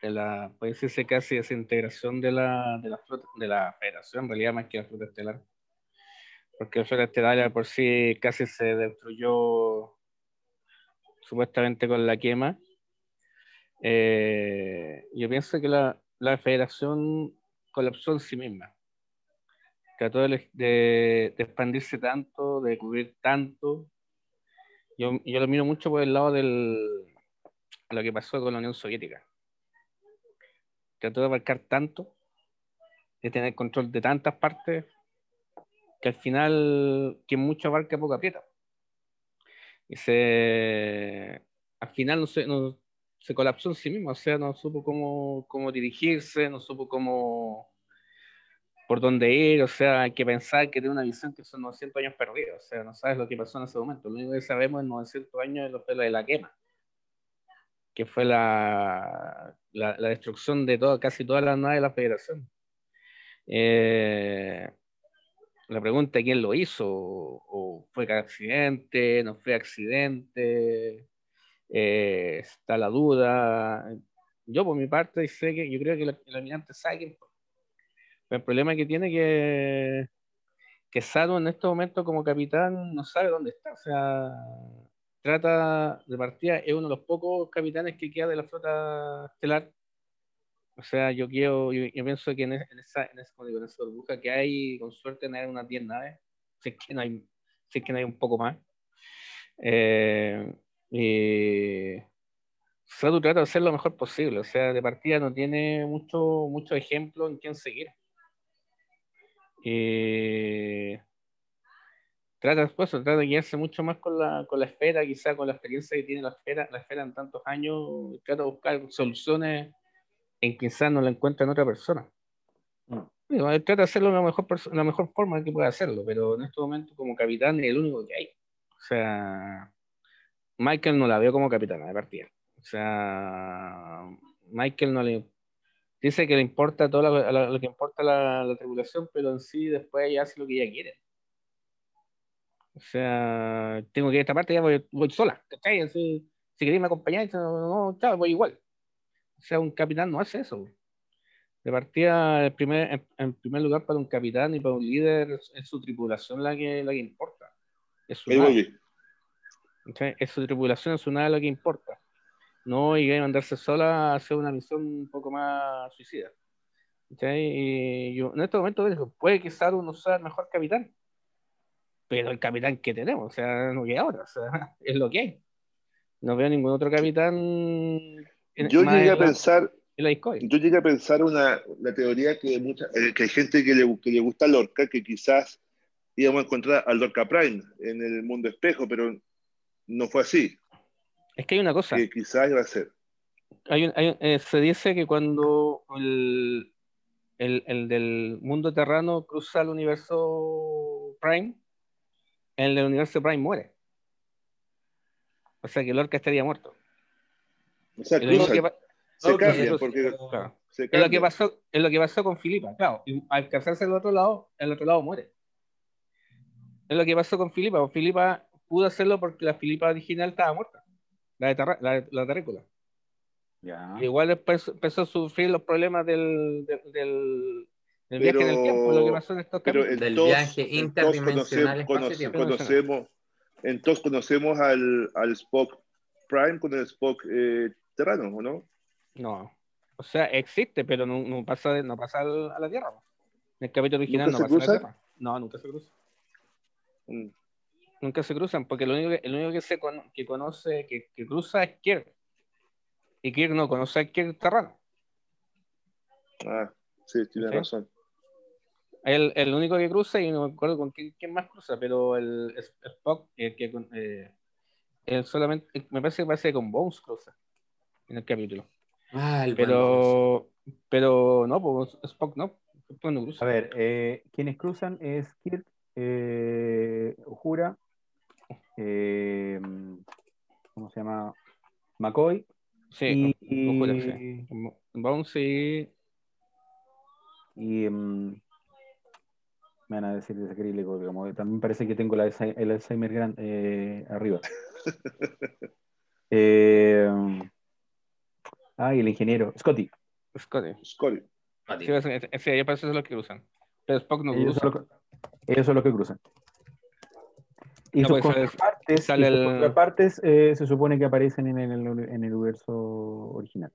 de la puede decirse casi desintegración de la de la de la federación en realidad más que la flota estelar porque la flota estelar por sí casi se destruyó supuestamente con la quema eh, yo pienso que la, la, federación colapsó en sí misma. Trató de, de, expandirse tanto, de cubrir tanto. Yo, yo, lo miro mucho por el lado de lo que pasó con la Unión Soviética. Trató de abarcar tanto, de tener control de tantas partes, que al final, quien mucho abarca, poco aprieta. Y se, al final no, se, no, se colapsó en sí mismo, o sea, no supo cómo, cómo dirigirse, no supo cómo por dónde ir, o sea, hay que pensar que tiene una visión que son 900 años perdidos, o sea, no sabes lo que pasó en ese momento, lo único que sabemos es 900 años de los pelos de la quema, que fue la, la, destrucción de todo, casi todas las naves de la federación. Eh, la pregunta quién lo hizo, o fue accidente, no fue accidente, eh, está la duda. Yo por mi parte sé que yo creo que el, almirante sabe el problema que tiene que que Sado en este momento como capitán no sabe dónde está, o sea, trata de partida, es uno de los pocos capitanes que queda de la flota estelar. O sea, yo quiero, yo, pienso que en, esa, en, esa, en esa burbuja que hay, con suerte, en unas 10 naves, si es que no hay, si que no hay un poco más. Eh, eh, Sadu trata de hacer lo mejor posible, o sea, de partida no tiene mucho, mucho ejemplo en quién seguir. Eh, trata después, trata de guiarse mucho más con la, con la esfera, quizá con la experiencia que tiene la esfera, la esfera en tantos años, trata de buscar soluciones en quizás no la encuentra en otra persona. trata de hacerlo de la mejor, la mejor forma que pueda hacerlo, pero en este momento como capitán es el único que hay. O sea, Michael no la veo como capitana de partida. O sea, Michael no le dice que le importa todo lo, que importa la, la, tribulación, pero en sí después ella hace lo que ella quiere. O sea, tengo que ir a esta parte, ya voy, sola. Si, si queréis me acompañar, no, no, voy igual. O sea, un capitán no hace eso. De partida, el primer, en, primer lugar, para un capitán y para un líder, es, su tripulación la que, la que importa. Es su, nave. es su tripulación, es su nave lo que importa. No y mandarse sola a hacer una misión un poco más suicida. Y yo, en este momento puede que Saru no sea el mejor capitán, pero el capitán que tenemos, o sea, no que ahora, o sea, es lo que hay. No veo ningún otro capitán. Yo llegué a pensar, yo llegué a pensar una, la teoría que, mucha, eh, que hay gente que le, que le gusta Lorca, que quizás íbamos a encontrar al Lorca Prime en el mundo espejo, pero no fue así. Es que hay una cosa. Que quizás iba a ser. Hay eh, se dice que cuando el, el, el, del mundo terrano cruza el universo Prime, el del universo Prime muere. O sea que Lorca estaría muerto. O sea, cruza, se cambia, porque Es, lo que pasó, es lo que pasó con Filipa, claro. Y al casarse al otro lado, el otro lado muere. Es lo que pasó con Filipa. Filipa pudo hacerlo porque la Filipa original estaba muerta. La de la, la terrícola. Igual después empezó a sufrir los problemas del, del, del viaje en el tiempo, lo que pasó en estos capítulos. Del viaje interdimensional conocemos, conocemos, entonces conocemos al, al Spock Prime con el Spock eh, terrano, ¿o no? No. O sea, existe, pero no, no pasa, no pasa a la Tierra. En el capítulo original no pasa a la Tierra. No, nunca se cruza. Mm. Nunca se cruzan, porque lo único que, el único que, se que conoce, que, que, cruza es Kirk. Y Kirk no conoce a Kirk terrano. Ah, sí, tiene razón. El, el, único que cruza, y no me acuerdo con quién, más cruza, pero el, Spock, que, que eh, solamente, me parece que parece con Bones cruza en el capítulo. Ah, pero, pero no, pues Spock no. A ver, eh, quienes cruzan es Kirk, eh, Jura, eh, ¿cómo se llama? McCoy. Sí, y, Jura, sí. Bones y. Y. Um, me van a decir desacrílico, digamos, también parece que tengo la, el Alzheimer gran, eh, arriba. eh, Ah, y el ingeniero. Scotty. Scotty. Scotty. Sí, ese, parece es lo que cruzan. Pero Spock no ellos cruza. Son ellos son los que cruzan. Y no, sus pues, contrapartes, sale y sus contrapartes eh, se supone que aparecen en el, en el universo original.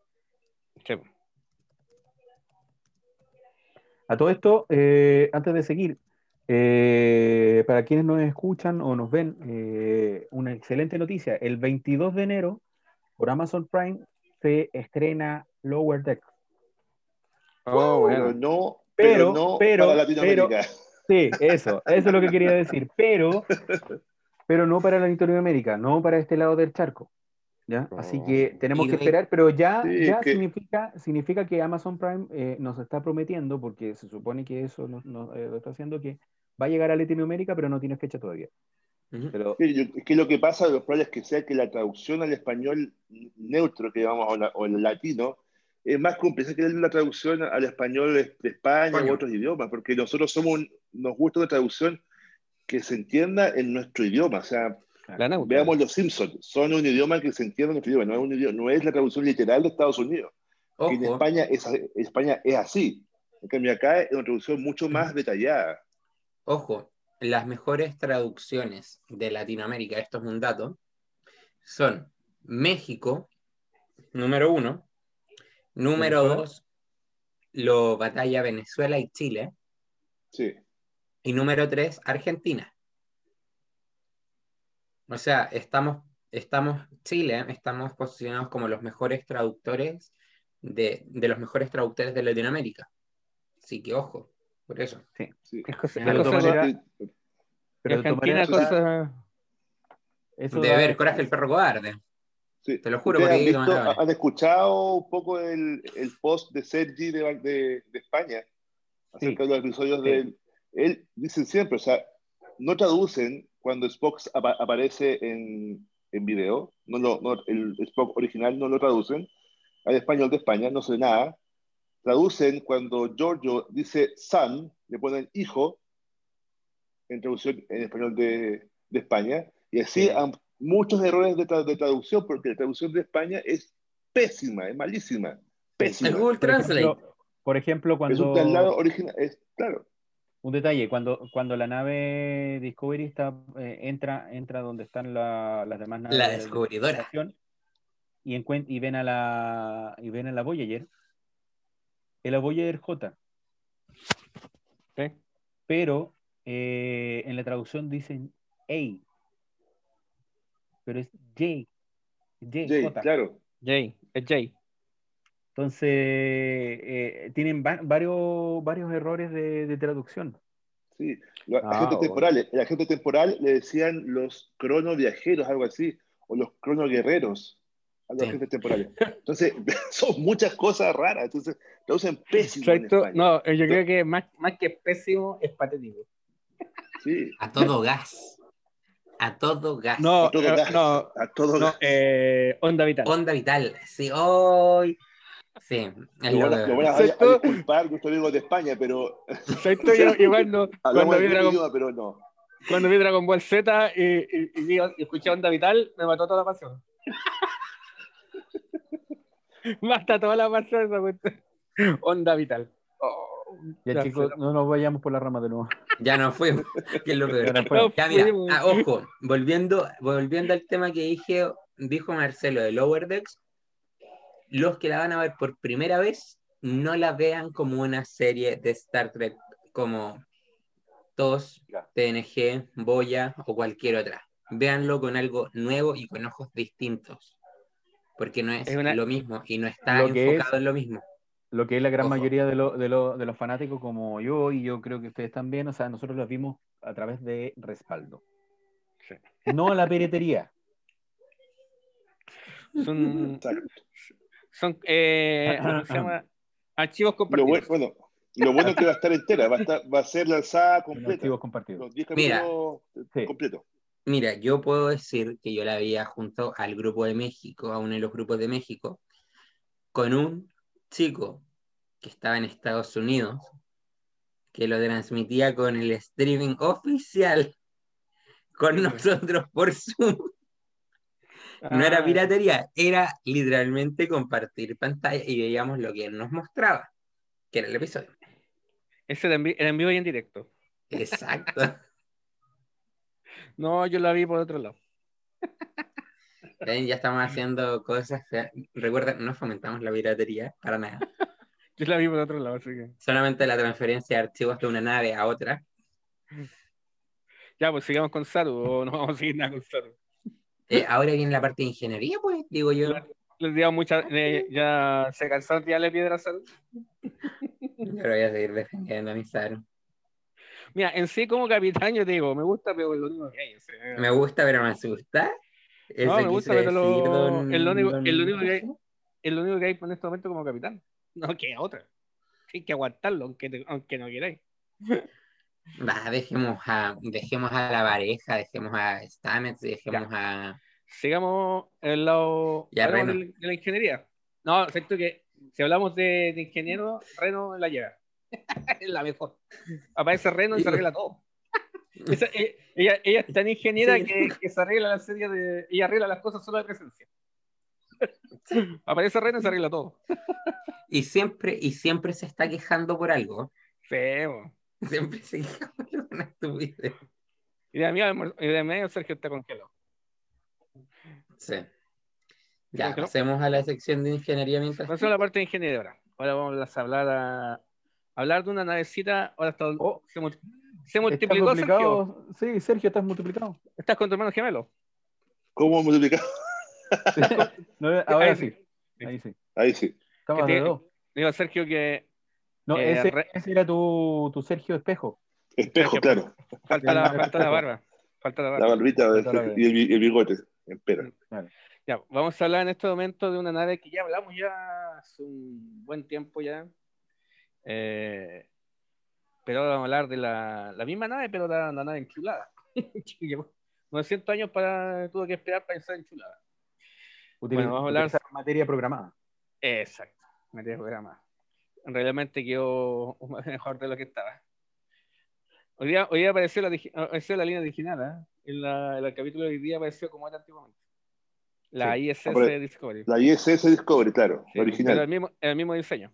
Sí. A todo esto, eh, antes de seguir, eh, para quienes nos escuchan o nos ven, eh, una excelente noticia. El 22 de enero, por Amazon Prime, se estrena Lower Deck. Oh, bueno. no, pero, no para Latinoamérica. sí, eso, eso es lo que quería decir. Pero, pero no para Latinoamérica, no para este lado del charco. ¿ya? Así que oh. tenemos que esperar, pero ya, ya significa, significa que Amazon Prime eh, nos está prometiendo, porque se supone que eso nos, eh, está haciendo, que va a llegar a Latinoamérica, pero no tiene fecha todavía. Pero... es que lo que pasa, lo probable es que sea que la traducción al español neutro que llamamos o, el latino es más compleja que la traducción al español de España u otros idiomas, porque nosotros somos nos gusta una traducción que se entienda en nuestro idioma. O sea, veamos los Simpsons, son un idioma que se entiende en nuestro idioma, no es, un idioma, no es la traducción literal de Estados Unidos. En España es, España es así. En cambio, acá es una traducción mucho más detallada. Ojo, las mejores traducciones de Latinoamérica, esto es un dato, son México, número uno, número dos, lo batalla Venezuela y Chile. Sí. Y número tres, Argentina. O sea, estamos, estamos, Chile, estamos posicionados como los mejores traductores de, de los mejores traductores de Latinoamérica. Así que ojo. Por eso. Sí. sí. Es cosa, pero de manera, pero de manera, cosa... Eso de ver Coraje el perro cobarde. Sí. Te lo juro. Porque han, visto, han, escuchado un poco el, el post de Sergi de, de, de España acerca sí. de los episodios sí. de él. Él dicen siempre, o sea, no traducen cuando Spock ap aparece en, en video, no lo, no, el Spock original no lo traducen al español de España, no sé nada, traducen cuando Giorgio dice son, le ponen hijo, en traducción en español de, de España, y así sí. han muchos errores de, tra de, traducción, porque la traducción de España es pésima, es malísima. Pésima. El Google Translate. Por ejemplo, cuando. Es un traslado original, es, claro. Un detalle, cuando, cuando la nave Discovery está, eh, entra, entra donde están las demás naves. La descubridora. y, y, ven a la, y ven a la Voyager. El Voyager J. Pero eh, en la traducción dicen A. Pero es J. J, claro. J, es J. Entonces, eh, tienen varios, varios errores de, traducción. Sí, los ah, agentes temporales. El agente temporal le decían los cronoviajeros, algo así, o los cronoguerreros a los agentes temporales. Entonces, son muchas cosas raras. Entonces, traducen pésimo. no, yo creo que más, más que pésimo es patético. Sí. A todo gas. A todo gas. No, a todo eh, gas. No, a todo gas. Eh, onda vital. Onda vital. Sí, hoy. Sí, lo, lo, voy a, a, disculpar, yo soy de España, pero. yo, igual no. cuando vi, Dragon, idioma, pero no. cuando vi Dragon Ball Z y, y, y, y, escuché Onda Vital, me mató toda la pasión. Mata toda la pasión esa cuestión. Onda Vital. Oh, ya, chicos, no nos vayamos por la rama de nuevo. Ya no fuimos, que es lo peor. Ya, mira, ah, ojo, volviendo, volviendo al tema que dije, dijo Marcelo de Lower Decks, los que la van a ver por primera vez no la vean como una serie de Star Trek como TOS, TNG, Boya o cualquier otra. Véanlo con algo nuevo y con ojos distintos. Porque no es, lo mismo y no está enfocado en lo mismo. Lo que es la gran mayoría de, de, los fanáticos como yo y yo creo que ustedes también, o sea, nosotros los vimos a través de respaldo. No a la peretería. Son, son eh, se llama? archivos compartidos. Lo bueno, lo bueno es que va a estar entera, va a, estar, va a ser lanzada completa. Archivos compartidos. Mira, completo. Mira, yo puedo decir que yo la veía junto al grupo de México, a uno de los grupos de México, con un chico que estaba en Estados Unidos, que lo transmitía con el streaming oficial con nosotros por Zoom. No era ah. piratería, era literalmente compartir pantalla y veíamos lo que él nos mostraba, que era el episodio. Ese era en, vivo y en directo. Exacto. no, yo la vi por otro lado. ya estamos haciendo cosas. Recuerda, no fomentamos la piratería para nada. yo la vi por otro lado, así que. Solamente la transferencia de archivos de una nave a otra. Ya, pues sigamos con Saru o no vamos a seguir nada con Saru. Eh, ahora viene la parte de ingeniería, pues, digo yo. Les digo muchas, eh, ya se cansaron de darle piedra a Saru. Yo voy a seguir defendiendo a mi Saru. Mira, en sí como capitán yo digo, me gusta, pero es lo único que hay. me gusta, pero me asusta. no, me gusta, pero lo, es, lo único, el único que hay, es lo único que hay en este momento como capitán. No queda otra. Hay que aguantarlo, aunque, aunque no queráis. Va, dejemos a, dejemos a la pareja, dejemos a Stamets, dejemos a. Sigamos el lado de, la ingeniería. No, excepto que si hablamos de, de ingeniero, Reno la lleva. es la mejor. Aparece Reno y se arregla todo. Eh, ella, ella, es tan ingeniera que, que, se arregla la serie de. Ella arregla las cosas solo de presencia. Aparece Reno y se arregla todo. y siempre, y siempre se está quejando por algo. Feo. Siempre se queja por una estupidez. Y de medio Sergio está congelado. Sí. Ya, pasemos a la sección de ingeniería mientras. Pasemos a la parte de ingeniería ahora. Ahora vamos a hablar a, hablar de una navecita. Ahora está, oh, se, se, multiplicó. Sergio. Sí, Sergio, estás multiplicado. ¿Estás con tu hermano gemelo? ¿Cómo multiplicado? ahora sí. Ahí sí. Ahí sí. Estamos de dos. Digo a Sergio que. No, eh, ese, ese, era tu, tu, Sergio Espejo. Espejo, claro. Falta la, falta la barba. Falta la barba. La barbita y el, el bigote. Espera. Ya, vamos a hablar en este momento de una nave que ya hablamos ya hace un buen tiempo ya. Eh, pero ahora vamos a hablar de la, la misma nave, pero la, la nave enchulada. 900 años para, tuvo que esperar para estar enchulada. bueno, vamos a hablar de materia programada. Exacto, materia programada. Realmente quedó mejor de lo que estaba. Hoy día, hoy día apareció, la, apareció la línea original, ¿eh? en, la, en, el capítulo de hoy día apareció como era antiguamente. La ISS Discovery. La ISS Discovery, claro, la original. Pero el mismo, el mismo diseño.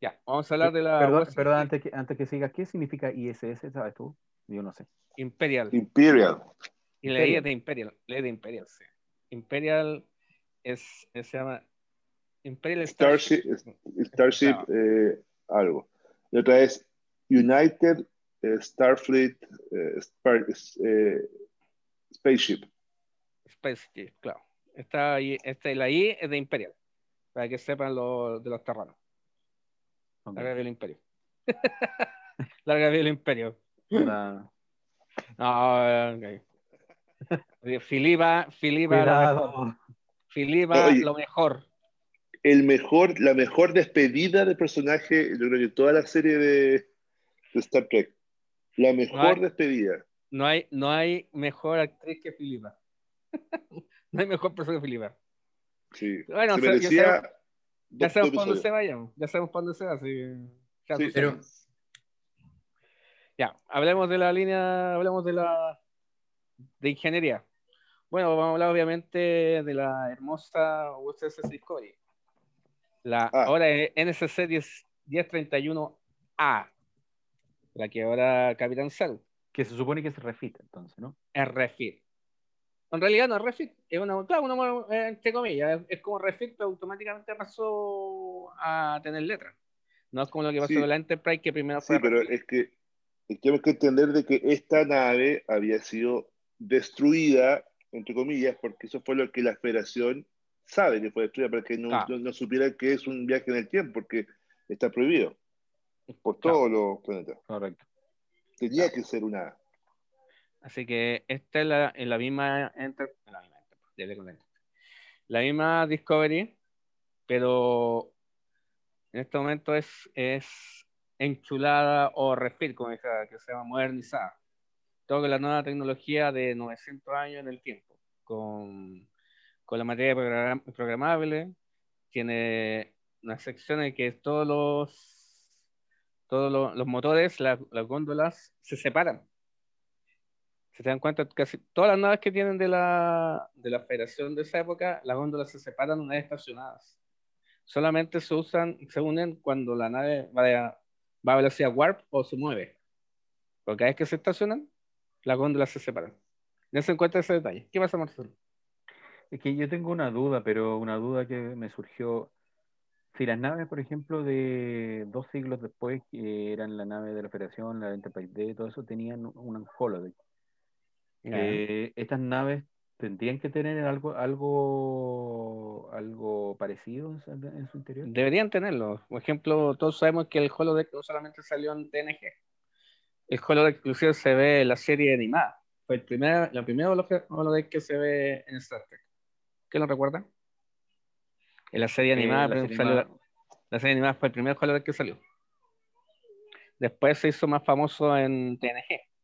Ya, vamos a hablar de la. Perdón, perdón antes, que, antes que sigas, ¿qué significa ISS? ¿Sabes tú? Yo no sé. Imperial. Imperial. Y leí de Imperial. Leí de Imperial, sí. Imperial es, se llama Imperial Starship. Starship, eh, algo. La otra es United eh, Starfleet eh, Spaceship. Spaceship, claro. Esta, ahí, esta, la I es de Imperial, para que sepan lo, de los terranos. Larga vida el imperio. Larga vida el imperio. No, okay. Filipa, Filipa, lo Filipa, lo mejor. El mejor, la mejor despedida de personaje, yo creo que toda la serie de, Star Trek. La mejor despedida. No hay, no hay mejor actriz que Filipa. no hay mejor persona que Filipa. Sí. Bueno, se merecía ya sabemos para dónde se vayan. Ya sabemos para dónde se va. Sí, pero... Ya, hablemos de la línea, hablemos de la de ingeniería. Bueno, vamos a hablar obviamente de la hermosa USS Discovery. La ah. ahora NSC 10, 1031A, la que ahora Capitán Sal. Que se supone que es refit, entonces, ¿no? Es refit. En realidad no es refit, es una, claro, una, entre comillas, es, como refit, pero automáticamente pasó a tener letras. No es como lo que pasó con la Enterprise, que primero fue. Sí, pero es que tenemos que entender de que esta nave había sido destruida, entre comillas, porque eso fue lo que la Federación sabe que fue destruida, para que no, no, supiera que es un viaje en el tiempo, porque está prohibido por todos los planetas. Correcto. Tenía que ser una Así que esta es la, en la misma la misma, Discovery, pero en este momento es, es enchulada o refit, como que se llama modernizada. Todo la nueva tecnología de 900 años en el tiempo, con, con la materia programable, tiene una sección en que todos los, todos los, motores, las góndolas se separan si te dan cuenta, casi todas las naves que tienen de la, de la federación de esa época, las góndolas se separan una vez estacionadas. Solamente se usan, se unen cuando la nave va, va a velocidad warp o se mueve. Porque cada vez que se estacionan, las góndolas se separan. No se encuentra ese detalle. ¿Qué pasa, Marcelo? Es que yo tengo una duda, pero una duda que me surgió. Si las naves, por ejemplo, de dos siglos después, que eran la nave de la Federación, la Enterprise D, todo eso, tenían un holodeck eh, estas naves tendrían que tener algo algo algo parecido en, su interior. Deberían tenerlo. Por ejemplo, todos sabemos que el holodeck no solamente salió en TNG. El holodeck inclusive se ve en la serie animada. Fue el primer, la primera holodeck que se ve en Star Trek. ¿Qué lo recuerda? En la serie eh, animada, la, serie animada. la serie animada fue el primer holodeck que salió. Después se hizo más famoso en TNG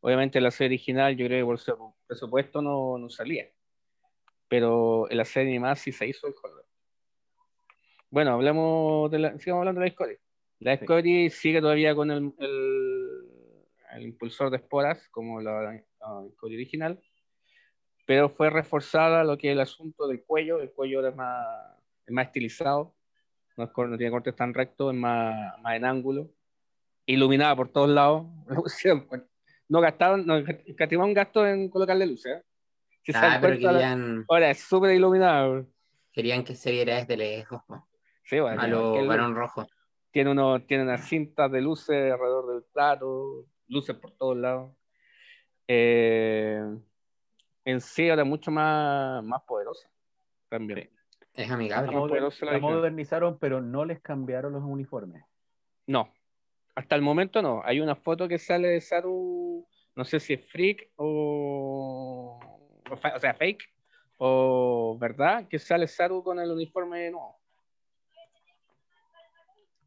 Obviamente la serie original, yo creo que por su presupuesto no, no salía. Pero en la serie animada sí se hizo el juego. Bueno, hablamos de la, sigamos hablando de la Discovery. La Discovery sigue todavía con el, el, impulsor de esporas, como la, la original, pero fue reforzada lo que es el asunto del cuello. El cuello es más, es más estilizado, no, es, no tiene cortes tan rectos, es más, más en ángulo, iluminada por todos lados. no gastaron, no un gasto en colocarle luces. ¿eh? ah, pero querían... Ahora es súper iluminado. Querían que se viera desde lejos. Sí, bueno, a lo varón rojo. Tiene, uno, tiene unas cintas de luces alrededor del plato, luces por todos lados. Eh, en sí era mucho más, más poderosa también. Es amigable. La, la modernizaron, pero no les cambiaron los uniformes. No, hasta el momento no. Hay una foto que sale de Saru, no sé si es freak o, o, sea, fake o verdad, que sale Saru con el uniforme nuevo.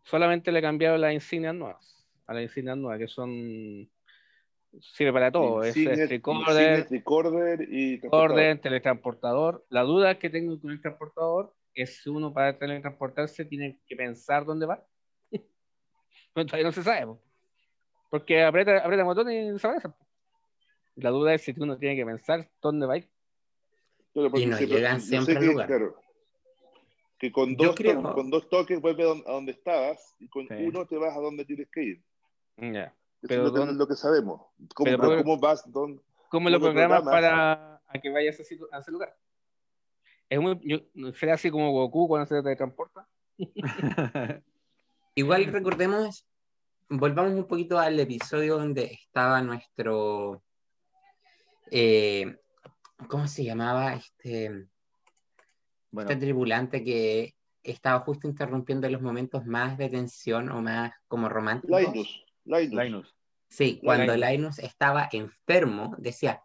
Solamente le he cambiado las insignias nuevas, a las insignias nuevas, que son sirve para todo. es recorder, y orden, teletransportador. La duda que tengo con el transportador es si uno para teletransportarse tiene que pensar dónde va todavía no se sabe. Porque aprieta, aprieta el botón y desaparece. La duda es si uno tiene que pensar dónde va a ir. y no llegan siempre al lugar. Que con dos, con dos toques vuelves a donde estabas y con uno te vas a donde tienes que ir. Ya. Eso es lo, que, sabemos. ¿Cómo, cómo vas? ¿Cómo lo programas para que vayas a ese lugar? Es muy, ¿Será así como Goku cuando se teletransporta? Igual recordemos, volvamos un poquito al episodio donde estaba nuestro. Eh, ¿Cómo se llamaba? Este, este tribulante que estaba justo interrumpiendo los momentos más de tensión o más como románticos. Linus. Linus. Sí, cuando Linus. estaba enfermo, decía,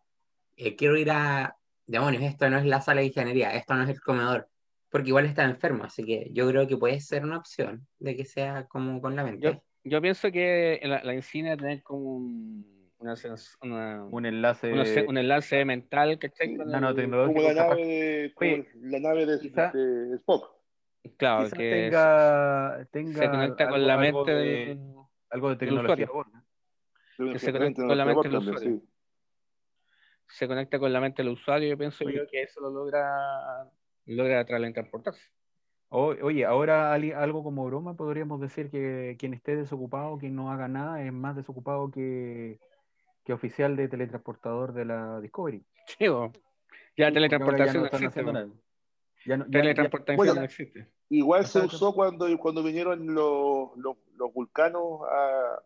eh, quiero ir a... Demonios, esto no es la sala de ingeniería, esto no es el comedor, porque igual está enfermo, así que yo creo que puede ser una opción de que sea como con la mente. Yo, pienso que la, la insignia tener como un, un enlace un, enlace mental que como la nave de, la nave de, Spock. Claro que tenga, tenga se conecta con la mente de, algo de tecnología que se conecta con la mente del usuario. se conecta con la mente del usuario yo pienso yo que eso lo logra logra transportarse Oye, ahora algo como broma, podríamos decir que quien esté desocupado, quien no haga nada, es más desocupado que, que oficial de teletransportador de la Discovery. Sí, ya teletransportación no, existe. Ya no, teletransportación no existe. Igual se usó cuando, cuando vinieron los, los, los vulcanos a,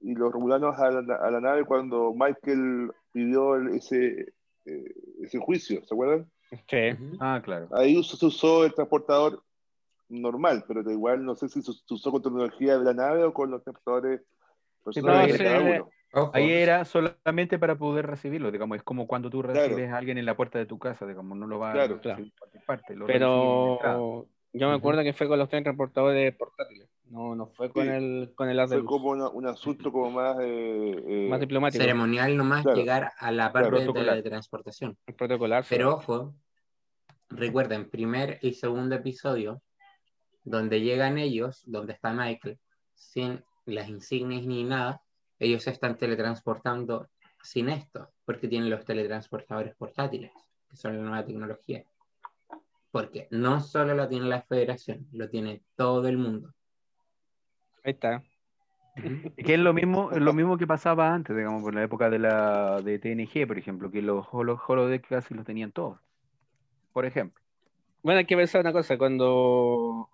y los romulanos a la, a la, nave cuando Michael pidió ese, eh, ese juicio, ¿se acuerdan? Sí. Ah, claro. Ahí se usó el transportador normal, pero igual no sé si se usó con tecnología de la nave o con los transportadores personales de cada uno. Ahí era solamente para poder recibirlo, digamos, es como cuando tú recibes a alguien en la puerta de tu casa, digamos, no lo va a recibir cualquier parte. Pero yo me acuerdo que fue con los transportadores portátiles, no, no fue con el con el Fue como un asunto como más, eh, eh, más diplomático. Ceremonial nomás llegar a la parte de la transportación. protocolar. Pero ojo, recuerden, primer y segundo episodio, donde llegan ellos, donde está Michael, sin las insignias ni nada, ellos se están teletransportando sin esto, porque tienen los teletransportadores portátiles, que son la nueva tecnología. Porque no solo lo tiene la federación, lo tiene todo el mundo. Ahí está. Que es lo mismo, lo mismo que pasaba antes, digamos, por la época de la de TNG, por ejemplo, que los, los holodecks casi los tenían todos. Por ejemplo. Bueno, hay que pensar una cosa, cuando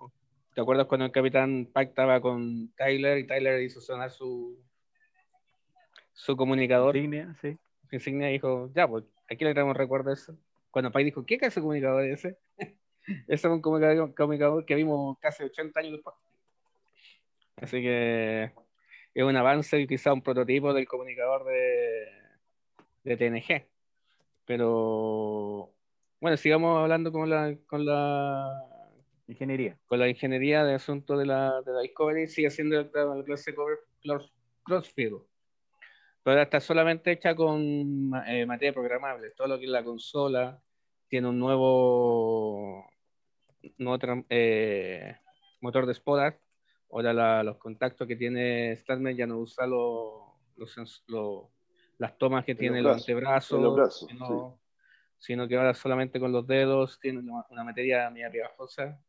¿te acuerdas cuando el capitán pactaba con Tyler y Tyler hizo sonar su su comunicador. Insignia, sí. Insignia dijo, ya, pues aquí le traemos recuerdo de eso. Cuando Pai dijo, ¿qué comunicador es ese? ese es un comunicador, que vimos casi 80 años después. Así que es un avance y quizá un prototipo del comunicador de, de TNG. Pero bueno, sigamos hablando con la, con la ingeniería. Con la ingeniería de asunto de la, de la Discovery, sigue siendo la clase Crossfield pero está solamente hecha con eh, materia programable. Todo lo que es la consola tiene un nuevo, eh, motor de Spodar. Ahora los contactos que tiene Starmer ya no usa los, las tomas que tiene los antebrazos, sino, que ahora solamente con los dedos tiene una, materia media pegajosa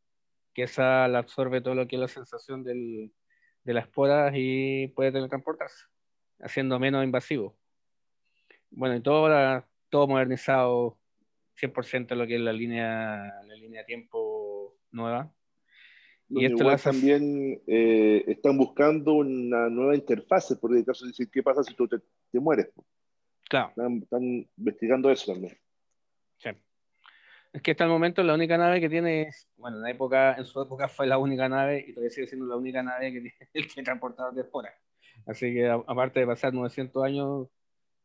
que esa la absorbe todo lo que es la sensación del, de las esporas y puede teletransportarse haciendo menos invasivo. Bueno, y todo, todo modernizado 100% lo que es la línea, la línea de tiempo nueva. Y esto también eh, están buscando una nueva interfase, porque el caso decir, ¿qué pasa si tú te, mueres? Claro. Están, investigando eso también. Sí. Es que hasta el momento la única nave que tiene, bueno, en, la época, en su época fue la única nave y todavía sigue siendo la única nave que tiene el que transportador de esporas. Así que aparte de pasar 900 años,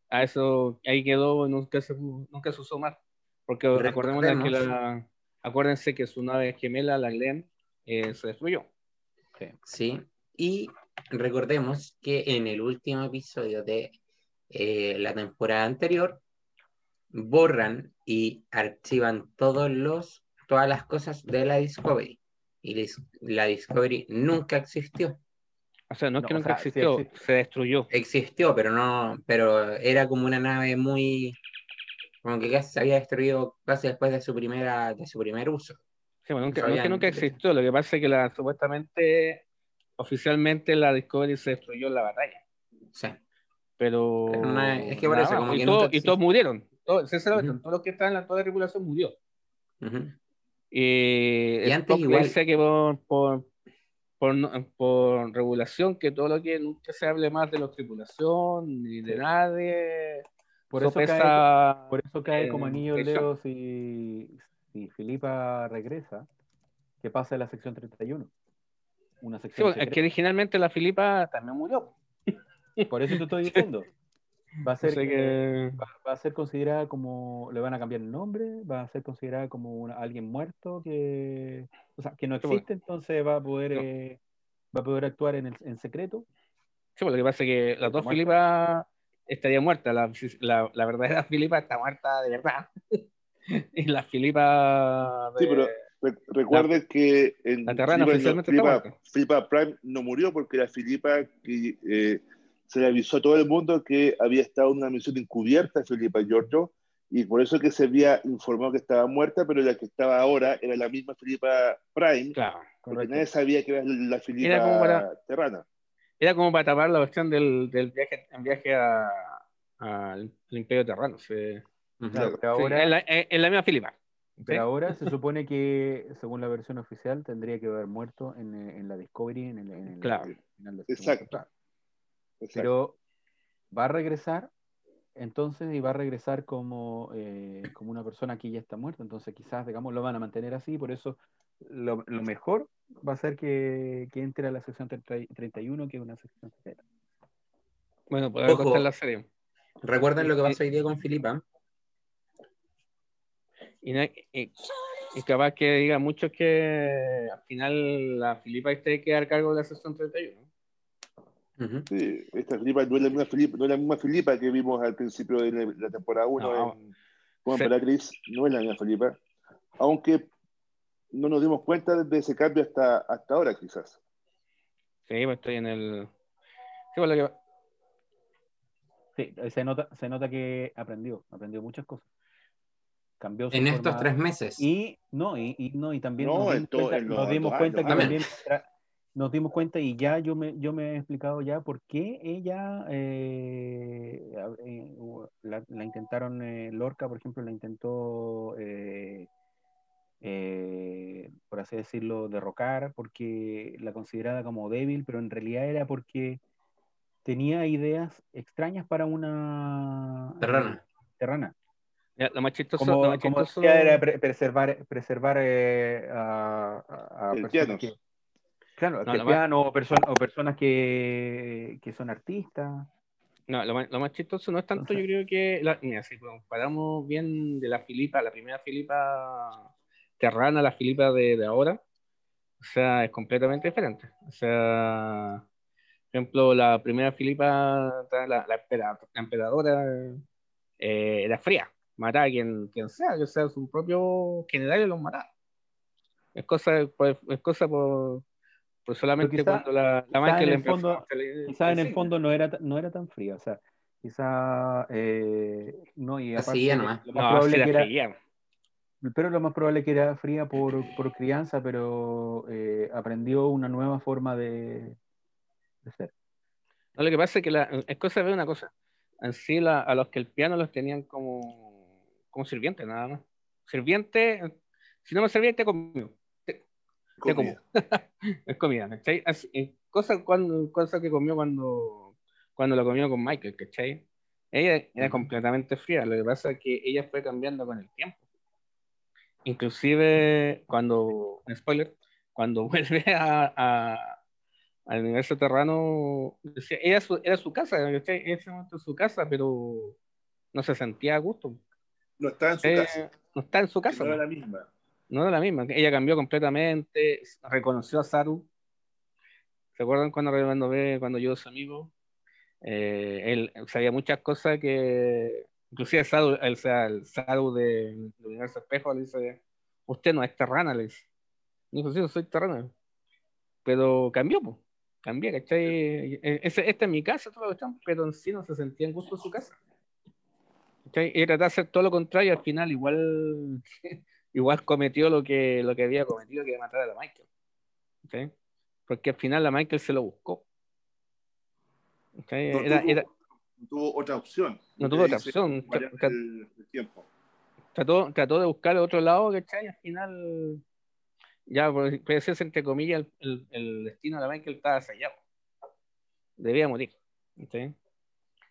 a eso ahí quedó, nunca se, nunca se usó más. Porque recordemos que la, acuérdense que su nave gemela, la Glen, eh, se destruyó. Sí. y recordemos que en el último episodio de eh, la temporada anterior, borran y archivan todos los, todas las cosas de la Discovery. Y la Discovery nunca existió. O sea, no es que nunca existió, se destruyó. Existió, pero no, pero era como una nave muy, como que casi se había destruido casi después de su primera, de su primer uso. Sí, bueno, nunca, nunca, nunca, existió. Lo que pasa es que la, supuestamente, oficialmente, la Discovery se destruyó en la batalla. Sí. Pero. es que parece como y, que todo, y todos murieron. Todo, Todos los que estaban en la toda la tripulación murió. y, antes igual. Que por, por, por, por, regulación, que todo lo que nunca se hable más de la tripulación ni de nadie. Por eso, cae, por eso cae como anillo el dedo si, si Filipa regresa, que pasa de la sección 31. Una sección sí, es que originalmente la Filipa también murió. Por eso te estoy diciendo. Va a ser, que... va, a ser considerada como, le van a cambiar el nombre, va a ser considerada como alguien muerto que, o sea, que no existe, entonces va a poder, eh, va a poder actuar en, el, en secreto. Sí, porque lo que pasa es que las dos Filipas estaría muerta, la, la, la, verdadera Filipa está muerta de verdad. y la Filipa... Sí, pero recuerden que en la Terrana Filipa, Prime no murió porque la Filipa que... Eh, se le avisó a todo el mundo que había estado en una misión encubierta Filipa Giorgio y por eso que se había informado que estaba muerta, pero la que estaba ahora era la misma Filipa Prime, claro, porque nadie sabía que era la Filipa Terrana. Era como para tapar la cuestión del, del viaje, en viaje al Imperio Terrano. ahora, en, la, misma Filipa. Pero ahora se supone que, según la versión oficial, tendría que haber muerto en, en la Discovery en el, en el claro. final de Exacto. Pero va a regresar, entonces, y va a regresar como, eh, como una persona que ya está muerta. Entonces, quizás, digamos, lo van a mantener así. Por eso, lo, mejor va a ser que, que, entre a la sección 31, que es una sección secreta. Bueno, podemos contar la serie. Recuerden lo que pasó hoy día con Filipa. Y, y, capaz que diga mucho que al final la Filipa esté que dar cargo de la sección 31. Sí, esta Filipa no es, la misma Filipa, no es la misma Filipa que vimos al principio de la temporada 1 no, en Juan no es la misma Filipa, aunque no nos dimos cuenta de ese cambio hasta, hasta ahora quizás. Sí, pues estoy en el... Sí, pues que... sí se, nota, se nota que aprendió, aprendió muchas cosas. Cambió en estos tres meses. Y no, y, y no, y también nos dimos cuenta, nos dimos cuenta que también nos dimos cuenta y ya yo me, yo me he explicado ya por qué ella eh, eh, la, intentaron, eh, Lorca, por ejemplo, la intentó, por así decirlo, derrocar, porque la consideraba como débil, pero en realidad era porque tenía ideas extrañas para una terrana. terrana. lo más chistoso, como, lo más era preservar, preservar a, a, personas que Claro, no, o, o personas que, que, son artistas. No, lo más, lo más, chistoso no es tanto, yo creo que. La, mira, si comparamos bien de la Filipa, la primera Filipa terrana, la Filipa de, de, ahora, o sea, es completamente diferente. O sea, por ejemplo, la primera Filipa, la, la, emperadora, eh, era fría, mataba a quien, quien sea, que sea su propio general y los mataba. Es cosa, pues, es cosa por pues solamente cuando la, la en el fondo, quizá en el fondo no era, no era tan fría, o sea, quizá eh, no, y aparte, nomás. Lo más no, probable que era, pero lo más probable que era fría por, por crianza, pero eh, aprendió una nueva forma de, de, ser. No, lo que pasa es que la, es cosa de una cosa. En sí, la, a los que el piano los tenían como, como sirviente, nada más. Sirviente, si no me servía, te conmigo. es comida, ¿cachai? cosa, cuando, cosa que comió cuando, cuando lo comió con Michael, ¿cachai? Ella era completamente fría, lo que pasa es que ella fue cambiando con el tiempo. Inclusive cuando, spoiler, cuando vuelve a, al universo terrano, decía, ella era su casa, ¿cachai? Ella su casa, pero no se sentía a gusto. No está en su casa. No está en su casa. No era la misma no era la misma. Ella cambió completamente, reconoció a Saru. ¿Se acuerdan cuando, ve, cuando yo su amigo? Eh, él sabía muchas cosas que, inclusive Saru, el, el Saru de, Universo Espejo le dice, usted no es terrana, le dice. Dijo, sí, soy terrana. Pero cambió, pues. Cambié, ¿cachai? E, esta es mi casa, pero en sí no se sentía en gusto su casa. ¿cachai? Y trataba de hacer todo lo contrario, al final igual igual cometió lo que, lo que había cometido, que matar a la Michael. ¿okay? Porque al final la Michael se lo buscó. ¿okay? No, era, tuvo, era, no, tuvo, otra opción. No tuvo otra opción. Trató, trató, de buscar otro lado, ¿cachai? Al final, ya puede ser entre comillas, el, el, destino de la Michael estaba sellado. Debía morir. ¿okay?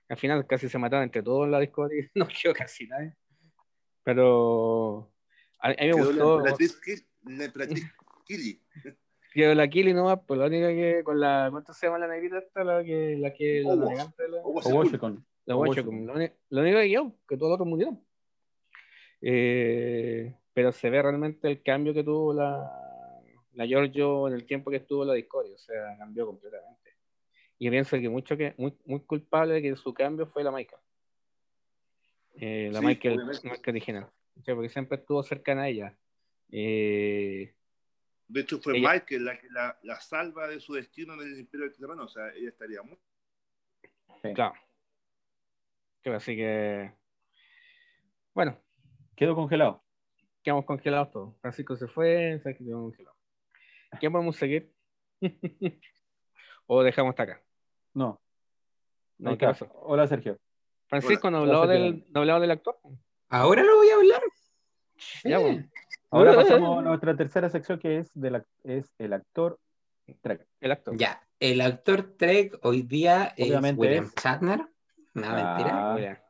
Al final casi se mataron entre todos en la discoteca, no quedó casi nadie. Pero a, mí me gustó. La, Quedó la Kili nomás, pues la única que con la. ¿Cuánto se llama la negrita esta? La que. La que. La navegante. La, la Washington. Lo único que quedó, que todos los otros murieron. Eh, pero se ve realmente el cambio que tuvo la, la Giorgio en el tiempo que estuvo la Discordia, o sea, cambió completamente. Y pienso que mucho que muy, muy culpable de que su cambio fue la Michael. Eh, la Michael, Michael original. Porque siempre estuvo cercana a ella. Eh, de hecho, fue Michael la que la, la, salva de su destino en el Imperio Terreno. O sea, ella estaría muy. Claro. Así que. Bueno. Quedó congelado. Quedamos congelados todos. Francisco se fue, se quedó congelado. ¿Qué podemos seguir? ¿O dejamos hasta acá? No. no caso. Hola, Sergio. Francisco, ¿no hablaba, del, ¿no hablaba del actor? Ahora lo voy a hablar. Ya, bueno. Ahora pasamos a nuestra tercera sección que es, de la, es el actor Trek. El actor. Ya, el actor Trek hoy día es William Shatner. No, ah. mentira.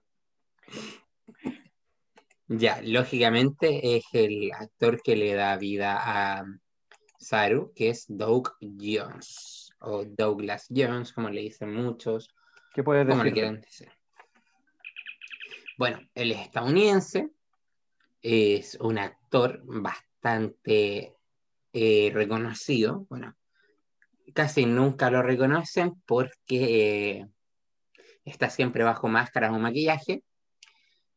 Ya, lógicamente es el actor que le da vida a Saru, que es Doug Jones, o Douglas Jones, como le dicen muchos. ¿Qué puedes decir? Como le quieran decir. Bueno, él es estadounidense, es un actor bastante eh, reconocido. Bueno, casi nunca lo reconocen porque eh, está siempre bajo máscaras o maquillaje.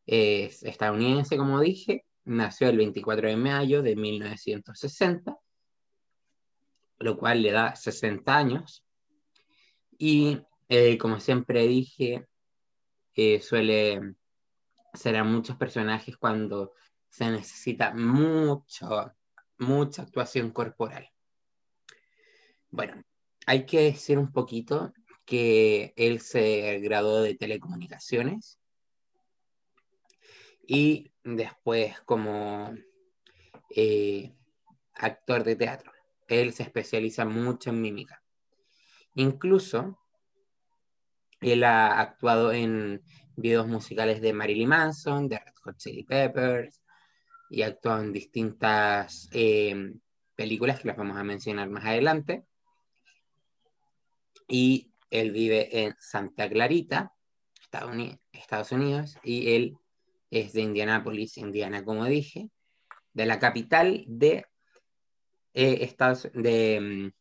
Es estadounidense, como dije, nació el 24 de mayo de 1960, lo cual le da 60 años. Y eh, como siempre dije, suele serán muchos personajes cuando se necesita mucho, mucha actuación corporal. Bueno, hay que decir un poquito que él se graduó de telecomunicaciones y después como eh, actor de teatro. Él se especializa mucho en mímica. Incluso él ha actuado en videos musicales de Marilyn Manson, de Red Hot Chili Peppers, y actuó en distintas eh, películas que las vamos a mencionar más adelante. Y él vive en Santa Clarita, Estados Unidos, y él es de Indianápolis, Indiana, como dije, de la capital de eh, Estados de,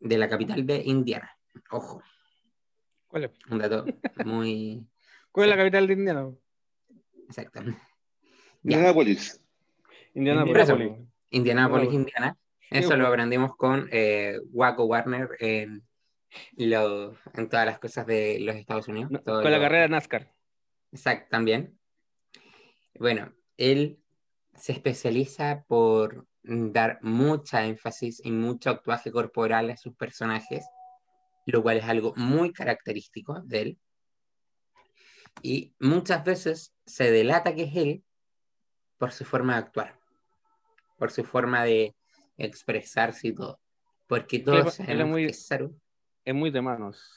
mm, de la capital de Indiana. Ojo. ¿Cuál es? Un dato muy. ¿Cuál es la capital de Indiana? Exactamente. Indianapolis. Indianapolis. Indianapolis, Indiana. Eso lo aprendimos con eh, Waco Warner en, en todas las cosas de los Estados Unidos. con la carrera NASCAR. Exacto, también. Bueno, él se especializa por dar mucha énfasis y mucho actuaje corporal a sus personajes lo cual es algo muy característico de él. Y muchas veces se delata que es él por su forma de actuar, por su forma de expresarse y todo. Porque todos él, es, muy, es muy de manos.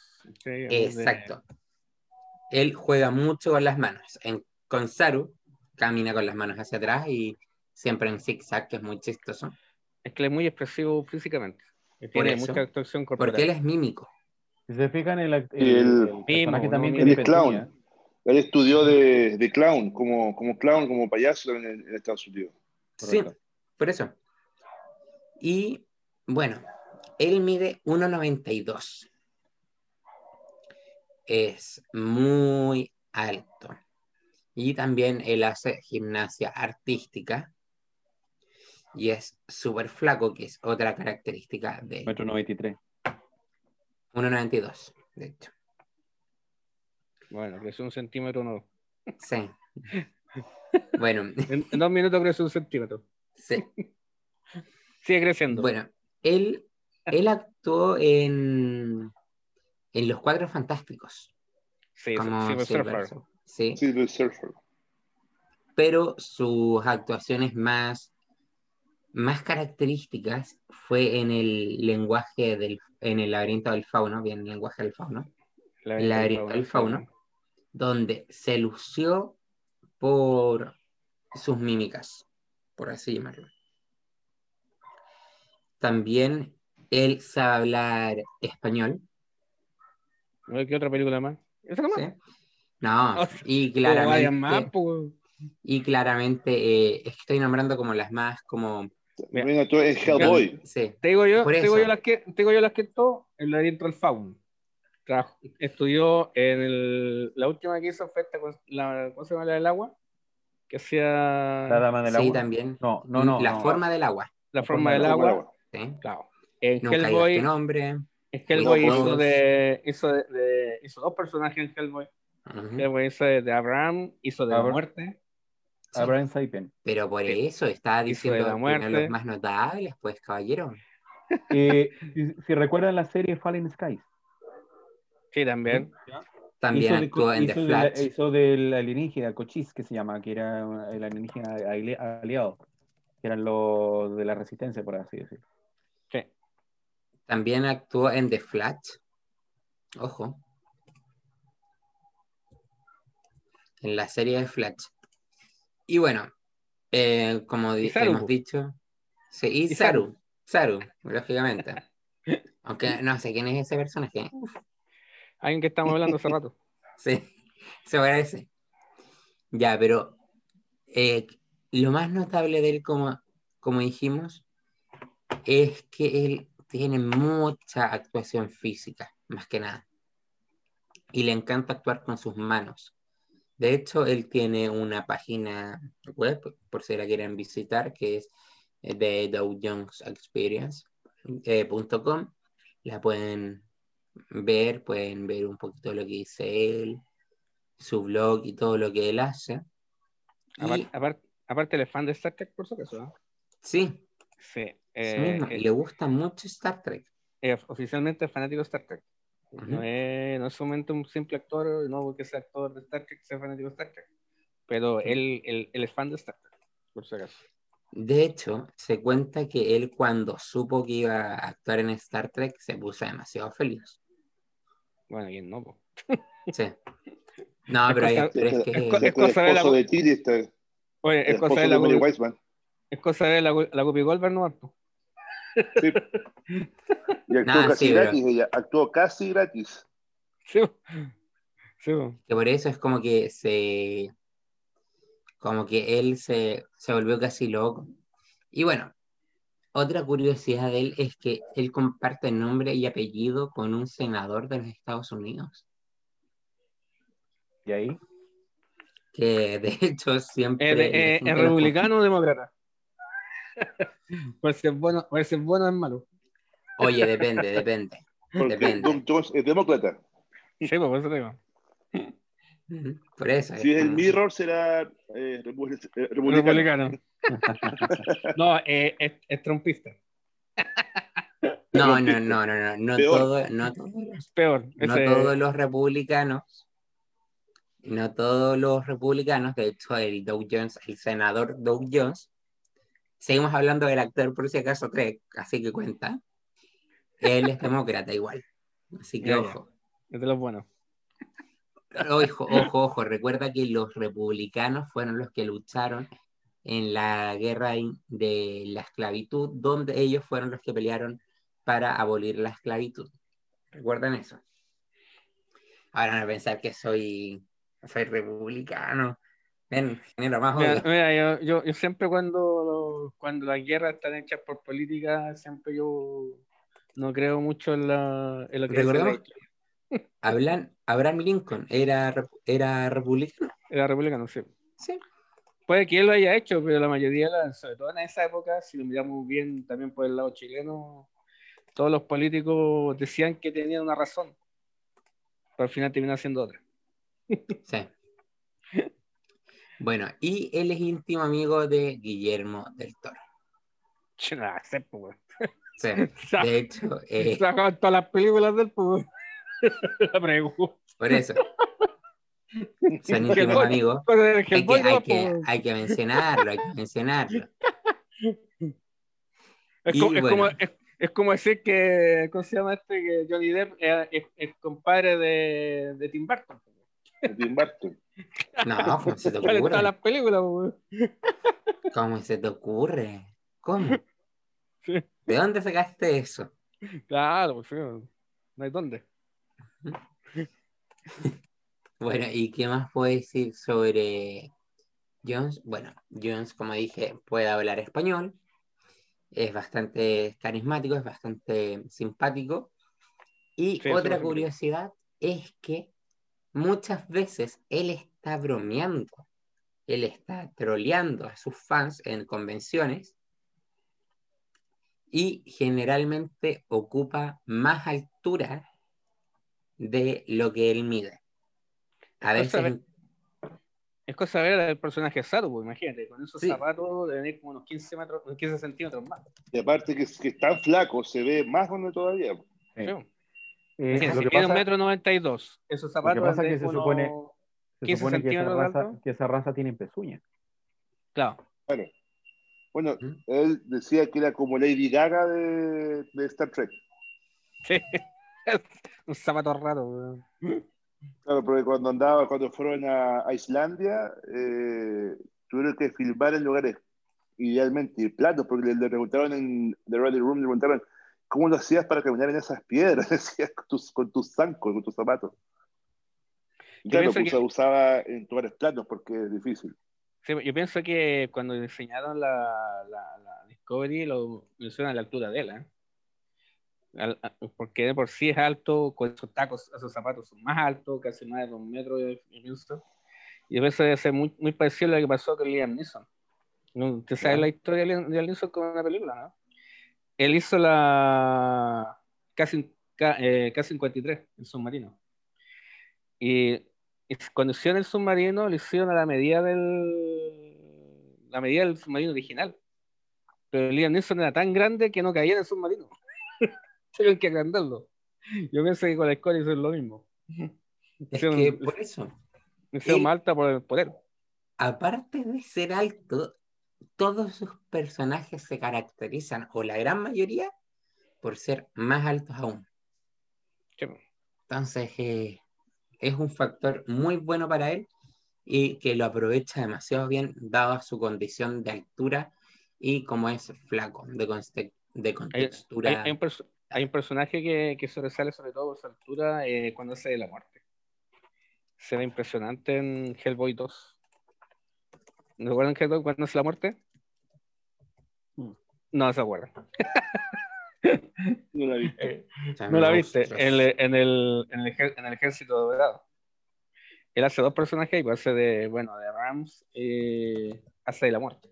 Exacto. Él juega mucho con las manos. En, con Saru camina con las manos hacia atrás y siempre en zigzag, que es muy chistoso. Es que él es muy expresivo físicamente. Tiene mucha actuación corporal. Porque él es mímico. Si se fijan, el, el, el, el también tiene es clown. Él estudió de, de, clown, como, como clown, como payaso en, en Estados Unidos. Sí, por eso. Y bueno, él mide 1,92. Es muy alto. Y también él hace gimnasia artística. Y es súper flaco, que es otra característica de... Metro 93. 1,92, de hecho. Bueno, es un centímetro no. Sí. Bueno. En, dos minutos crece un centímetro. Sí. Sigue creciendo. Bueno, él, él actuó en, en Los Cuatro Fantásticos. Sí, como Surfer. Sí. Surfer. Pero sus actuaciones más, más características fue en el lenguaje del, en el laberinto del fauno, bien, el lenguaje del fauno. El laberinto del fauno, donde se lució por sus mímicas, por así llamarlo. También él sabe hablar español. ¿Qué otra película más? ¿Esa ¿Sí? No, y claramente. y claramente eh, es que estoy nombrando como las más como. Mira, tú eres Hellboy. Sí. Te digo yo, te digo yo las que, te digo yo las que todo el laberinto del fauno. Estudió en el, la última que hizo fue esta, la, ¿cómo se llama la del agua? Que hacía. La dama del agua. Sí, también. No, no, no. La forma del agua. La, forma, del, agua. Sí. Claro. En Hellboy, nombre. En Hellboy hizo, de, hizo, de, hizo dos personajes en Hellboy. Hellboy hizo de, Abraham, hizo de la muerte. Abraham Saipen. Pero por eso está diciendo de la muerte. los más notables, pues, caballero. Eh, si, recuerdan la serie Fallen Skies. Sí, también. También actuó en The Flash. hizo del alienígena, Cochise, que se llama, que era el alienígena aliado. Que eran los de la resistencia, por así decirlo. También actuó en The Flash. Ojo. En la serie de Flash. Y bueno, eh, como hemos dicho. Sí, y, Saru. Saru, lógicamente. Aunque no sé quién es ese personaje. Alguien que estamos hablando hace rato. sí, se parece. Ya, pero eh, lo más notable de él, como, como dijimos, es que él tiene mucha actuación física, más que nada. Y le encanta actuar con sus manos. De hecho, él tiene una página web, por si la quieren visitar, que es de Dow Jones Experience.com. Eh, la pueden ver, pueden ver un poquito lo que dice él, su blog y todo lo que él hace. Aparte, aparte, él es fan de Star Trek, por supuesto. Sí. Sí. Eh, le gusta mucho Star Trek. Es oficialmente fanático de Star Trek. no, es, no es solamente un simple actor, no porque sea actor de Star Trek, sea fanático de Star Trek. Pero él, él, él, es fan de Star Trek, por si acaso. De hecho, se cuenta que él cuando supo que iba a actuar en Star Trek se puso demasiado feliz. Bueno, bien, no. Sí. No, pero, es, es, que... Es, cosa de la... de Oye, es cosa de la... Es cosa de la, la Guppy Goldberg, ¿no? Sí. Y actuó casi gratis, ella actuó casi gratis. Sí. sí. Que por eso es como que se. Como que él se, se volvió casi loco. Y bueno, otra curiosidad de él es que él comparte nombre y apellido con un senador de los Estados Unidos. ¿Y ahí? Que de hecho siempre. ¿Es, eh, republicano o demócrata? Puede ser bueno, puede ser bueno o es malo. Oye, depende, depende. depende. es demócrata. Sí, pues por eso digo. Por eso. Si es el mirror, será eh, eh republicano. no, eh, es, es, trompista. No, no, no, no, no. No, todo, no, Peor. no todos los republicanos. No todos los republicanos, de hecho, el Dow Jones, el senador Dow Jones, seguimos hablando del actor por si acaso Trek, así que cuenta. Él es demócrata igual. Así que ojo. Es de los buenos. Ojo, ojo, ojo. Recuerda que los republicanos fueron los que lucharon en la guerra de la esclavitud, donde ellos fueron los que pelearon para abolir la esclavitud. ¿Recuerdan eso? Ahora van a pensar que soy, soy republicano. Ven, genera más. Mira, yo, yo, siempre cuando, cuando las guerras están hechas por política, siempre yo no creo mucho en, la, en lo que Recordemos, hablan, Abraham Lincoln era, era republicano. Era republicano, sí. Sí. Puede que él lo haya hecho, pero la mayoría, sobre todo en esa época, si lo miramos bien también por el lado chileno, todos los políticos decían que tenían una razón, pero al final terminó siendo otra. Sí. Bueno, y él es íntimo amigo de Guillermo del Toro. Pues. Sí, de hecho. Eh, todas las películas del pues. La pregunta. Por eso. Son íntimos amigos. Hay que, hay, que, hay que mencionarlo, hay que mencionarlo. Es, como, es, como, es, como, decir que, ¿cómo se llama este? Que Johnny Depp es, es compadre de, de, Tim Burton. De Tim Burton. No, ¿cómo se te ocurre? todas las películas, ¿Cómo se te ocurre? ¿Cómo? ¿De dónde sacaste eso? Claro, pues no hay dónde. bueno, ¿y qué más puedo decir sobre Jones? Bueno, Jones, como dije, puede hablar español, es bastante carismático, es bastante simpático. Y otra curiosidad es que muchas veces él está bromeando, él está troleando a sus fans en convenciones y generalmente ocupa más altura de lo que él mide. A veces... Es cosa ver el personaje Sato, pues, imagínate, con esos zapatos de tener como unos 15, metros, 15 centímetros más. Y aparte que, que es tan flaco, se ve más grande todavía. Sí. Eh, lo que pasa, un metro 92. Esos zapatos pasa que se supone, se supone que, esa raza, que esa raza tiene pezuña. Claro. Claro. Bueno, ¿Mm? él decía que era como Lady Gaga de, de Star Trek. Sí. un zapato raro. Claro, porque cuando andaba, cuando fueron a, Islandia, eh, tuvieron que filmar en lugares idealmente platos, porque le, preguntaron en The Ready Room, le preguntaron, ¿cómo lo hacías para caminar en esas piedras? Decías, con tus, con tus zancos, con tus zapatos. Y claro, pues, usaba en lugares platos porque es difícil. Sí, yo pienso que cuando diseñaron la, la, Discovery lo hicieron a la altura de él, ¿eh? Porque de por sí es alto, con esos tacos, esos zapatos son más altos, casi más de dos metros, y a veces debe ser muy, muy parecido a lo que pasó con Liam Neeson. ¿Usted sabe la historia de Liam Neeson con una película, no? Él hizo la casi, eh, casi 53, el submarino. Y, y, cuando hicieron el submarino, lo hicieron a la medida del la medida del submarino original. Pero Liam Neeson era tan grande que no caía en el submarino. que agrandarlo. Yo pienso que con la escuela es lo mismo. Es que por eso. Es más alta por el poder. Aparte de ser alto, todos sus personajes se caracterizan, o la gran mayoría, por ser más altos aún. Entonces, eh, es un factor muy bueno para él y que lo aprovecha demasiado bien, dado su condición de altura y como es flaco, de, de contextura. Hay un personaje que, que sobresale sobre todo por su altura eh, cuando hace de la muerte. Se ve impresionante en Hellboy 2. ¿No recuerdan Hellboy cuando hace la muerte? Mm. No se acuerdan. no la viste. Eh, no la viste. En el, en, el, en, el, ejército dorado. Él hace dos personajes y hace de, bueno, de Rams y hace de la muerte.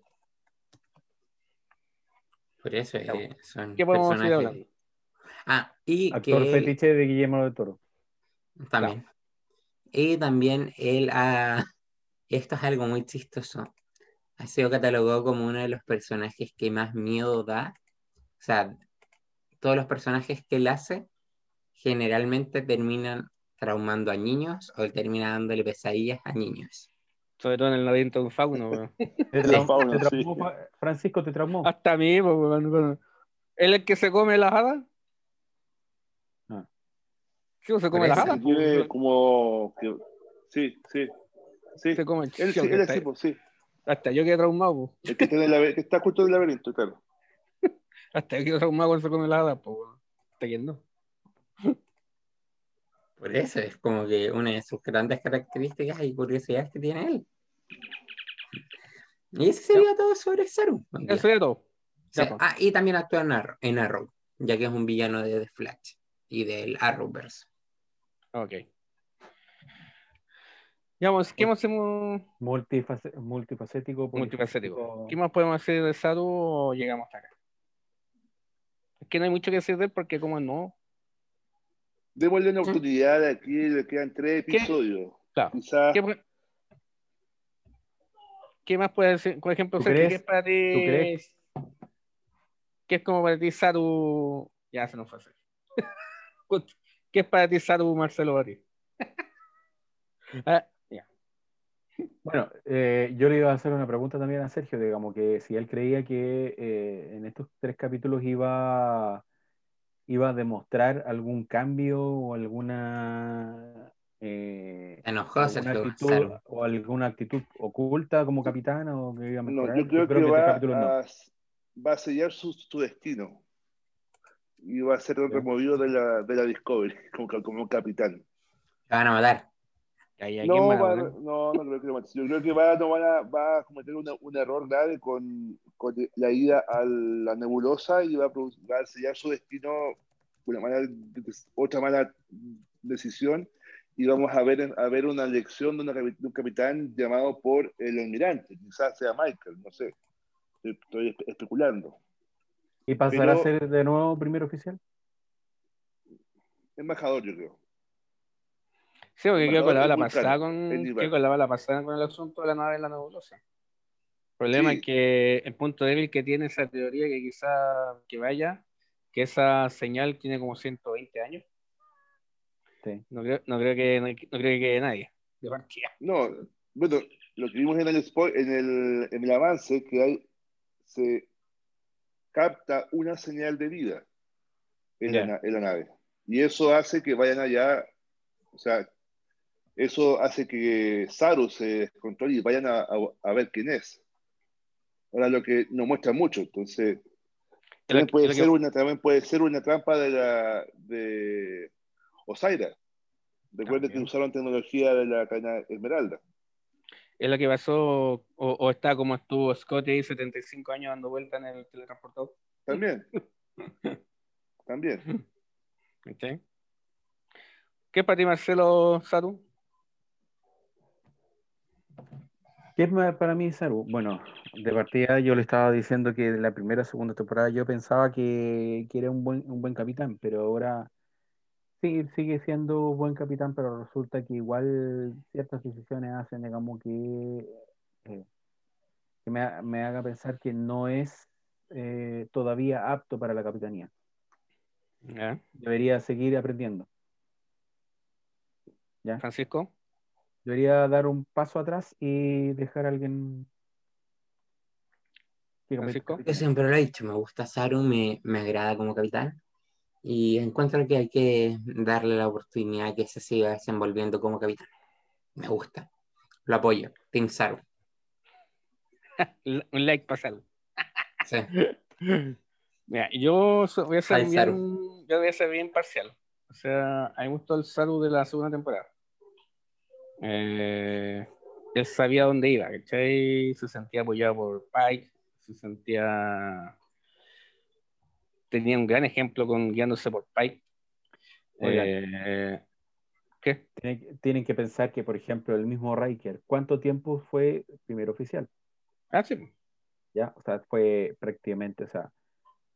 Por eso eh, son ¿Qué podemos seguir hablando? Ah, y Actor fetiche de Guillermo del Toro. También. Y también él ha... Esto es algo muy chistoso. Ha sido catalogado como uno de los personajes que más miedo da. O sea, todos los personajes que él hace generalmente terminan traumando a niños o termina dándole pesadillas a niños. Sobre todo en el laberinto de un fauno. Francisco te traumó. Hasta a mí, él es el que se come las hadas. ¿Qué se come la jada? como sí, sí. Sí. Se come el él, sí, él es sí. Hasta yo quedé traumado. El que, tiene la, que está justo del laberinto, claro. Hasta yo quedé traumado cuando se come la hada, pues está yendo. Por eso es como que una de sus grandes características y curiosidades que tiene él. Y ese sería todo sobre Saru. Eso sería todo. Pues. ah, y también actúa en Arrow, en Arrow, ya que es un villano de The Flash y del Arrowverse. Ok. Digamos, ¿qué más hacemos? multifacético, multifacético. ¿Qué más podemos hacer de Sadu o llegamos hasta acá? Es que no hay mucho que decir de él porque como no. Démosle una oportunidad aquí, le quedan tres episodios. Claro. ¿Qué más puede decir? Por ejemplo, ¿qué es para ti? crees? ¿Qué es como para ti Saru? Ya se nos fue hacer. ¿Qué es para ti Saru Marcelo Bari? ah, bueno, eh, yo le iba a hacer una pregunta también a Sergio, digamos que si él creía que eh, en estos tres capítulos iba, iba a demostrar algún cambio o alguna, eh, actitud, o alguna actitud oculta como capitán o que iba a mejorar. No, yo creo, que, este va, a, va, a, sellar su, su, destino y va a ser removido de la, de la Discovery como, como capitán. van a matar. No, no, no, creo que lo Yo creo que va, no van a, va a cometer un error grave con, con, la ida a la nebulosa y va a, va a sellar su destino una mala, otra mala decisión. Y vamos a ver, a ver una lección de, un capitán llamado por el almirante, quizás sea Michael, no sé, estoy especulando. ¿Y pasará a ser de nuevo primer oficial? Embajador, yo creo. Sí, porque quedó con la bala pasada con, con la bala pasada con el asunto de la nave en la nebulosa. El problema es que el punto débil que tiene esa teoría, que quizá que vaya, que esa señal tiene como 120 años. Sí. No, creo, no, creo que, no, creo que quede nadie de No, bueno, lo que vimos en el, en el, en el avance, que hay, se capta una señal de vida en, la, en la nave. Y eso hace que vayan allá, o sea, eso hace que Saru se descontrole y vayan a, ver quién es. Ahora lo que nos muestra mucho, entonces también puede, ser una, también puede ser una trampa de la de Osaira. Recuerden que usaron tecnología de la cadena Esmeralda. Es lo que pasó, o, está como estuvo Scotty 75 años dando vuelta en el teletransportador. También. También. ¿Qué es para ti, Marcelo Saru? ¿Qué es para mí Saru? Bueno, de partida yo le estaba diciendo que de la primera o segunda temporada yo pensaba que, era un buen, un buen capitán, pero ahora sí, sigue siendo buen capitán, pero resulta que igual ciertas decisiones hacen, digamos, que, eh, que me, me, haga pensar que no es eh, todavía apto para la capitanía. Debería seguir aprendiendo. ¿Ya? Francisco. Debería dar un paso atrás y dejar a alguien. Yo siempre lo he dicho, me gusta Saru, me, me agrada como capitán y encuentro que hay que darle la oportunidad que se siga desenvolviendo como capitán. Me gusta, lo apoyo, Team Saru. un like para Saru. sí. Mira, yo voy a ser bien, yo voy a ser bien parcial. O sea, a mí me gustó el Saru de la segunda temporada. Eh, él sabía dónde iba, ¿cachai? Se sentía apoyado por Pike, se sentía. Tenía un gran ejemplo con guiándose por Pike. Eh, ¿Qué? Tienen, que pensar que, por ejemplo, el mismo Riker, ¿cuánto tiempo fue primer oficial? Ah, sí. Ya, o sea, fue prácticamente, o sea.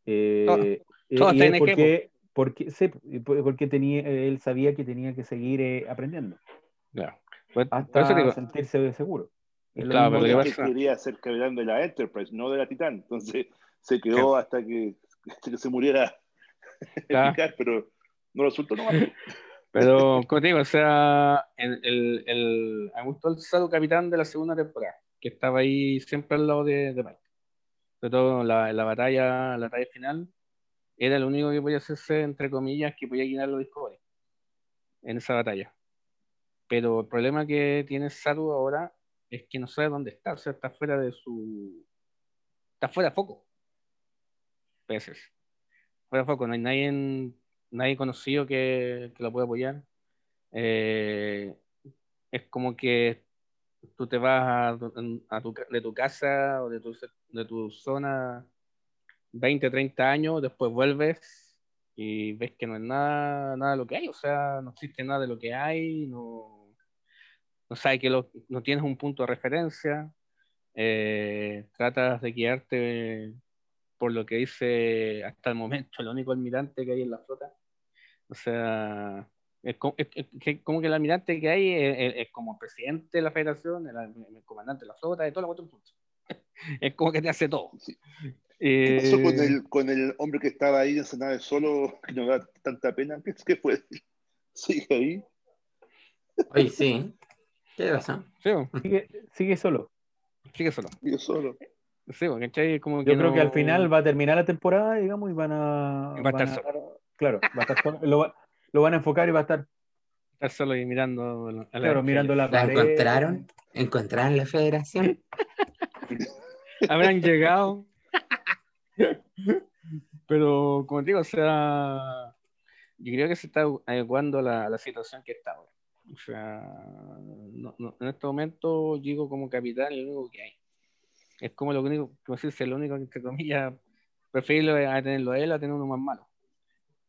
Eh, todo, y porque, porque, sí, porque tenía, él sabía que tenía que seguir aprendiendo. Ya. Pues, hasta sentirse seguro. Claro, pero que quería ser capitán de la Enterprise, no de la Titán. Entonces se quedó hasta, que, se muriera pero no resultó no Pero, como te digo, o sea, el, el, el, me gustó el saldo capitán de la segunda temporada, que estaba ahí siempre al lado de, de Mike. Sobre todo la, la batalla, la batalla final, era el único que podía hacerse, entre comillas, que podía guiar los Discovery en esa batalla. Pero el problema que tiene Saru ahora es que no sabe dónde está, o sea, está fuera de su. Está fuera de foco. Peces. Fuera foco, no hay nadie, nadie conocido que, lo pueda apoyar. Eh, es como que tú te vas a, de tu casa o de tu, de tu zona 20, 30 años, después vuelves y ves que no es nada, nada de lo que hay, o sea, no existe nada de lo que hay, no, no sabes que no tienes un punto de referencia, eh, tratas de guiarte por lo que dice hasta el momento el único almirante que hay en la flota. O sea, Es como, que el almirante que hay es, como presidente de la federación, el, comandante de la flota, de toda la cuestión. Es como que te hace todo. ¿Qué pasó con eh, el, con el, hombre que estaba ahí en esa nave solo, que nos da tanta pena? ¿Qué, qué fue? ¿Sigue ahí? Oye, sí. ¿Qué pasa? Sigue, sigue solo. Sigue solo. Sigue solo. Sí, como Yo creo que al final va a terminar la temporada, digamos, y van a. Va a estar solo. Claro, va a estar solo. Lo, lo, van a enfocar y va a estar. Estar solo y mirando. A la claro, mirando la pared. ¿La encontraron? ¿Encontraron la federación? Habrán llegado. Pero, como te digo, o sea, yo creo que se está adecuando a la, situación que está ahora. O sea, en este momento digo como capitán lo único que hay. Es como lo único, como decirse, lo único, entre comillas, prefiero a tenerlo a él a tener uno más malo.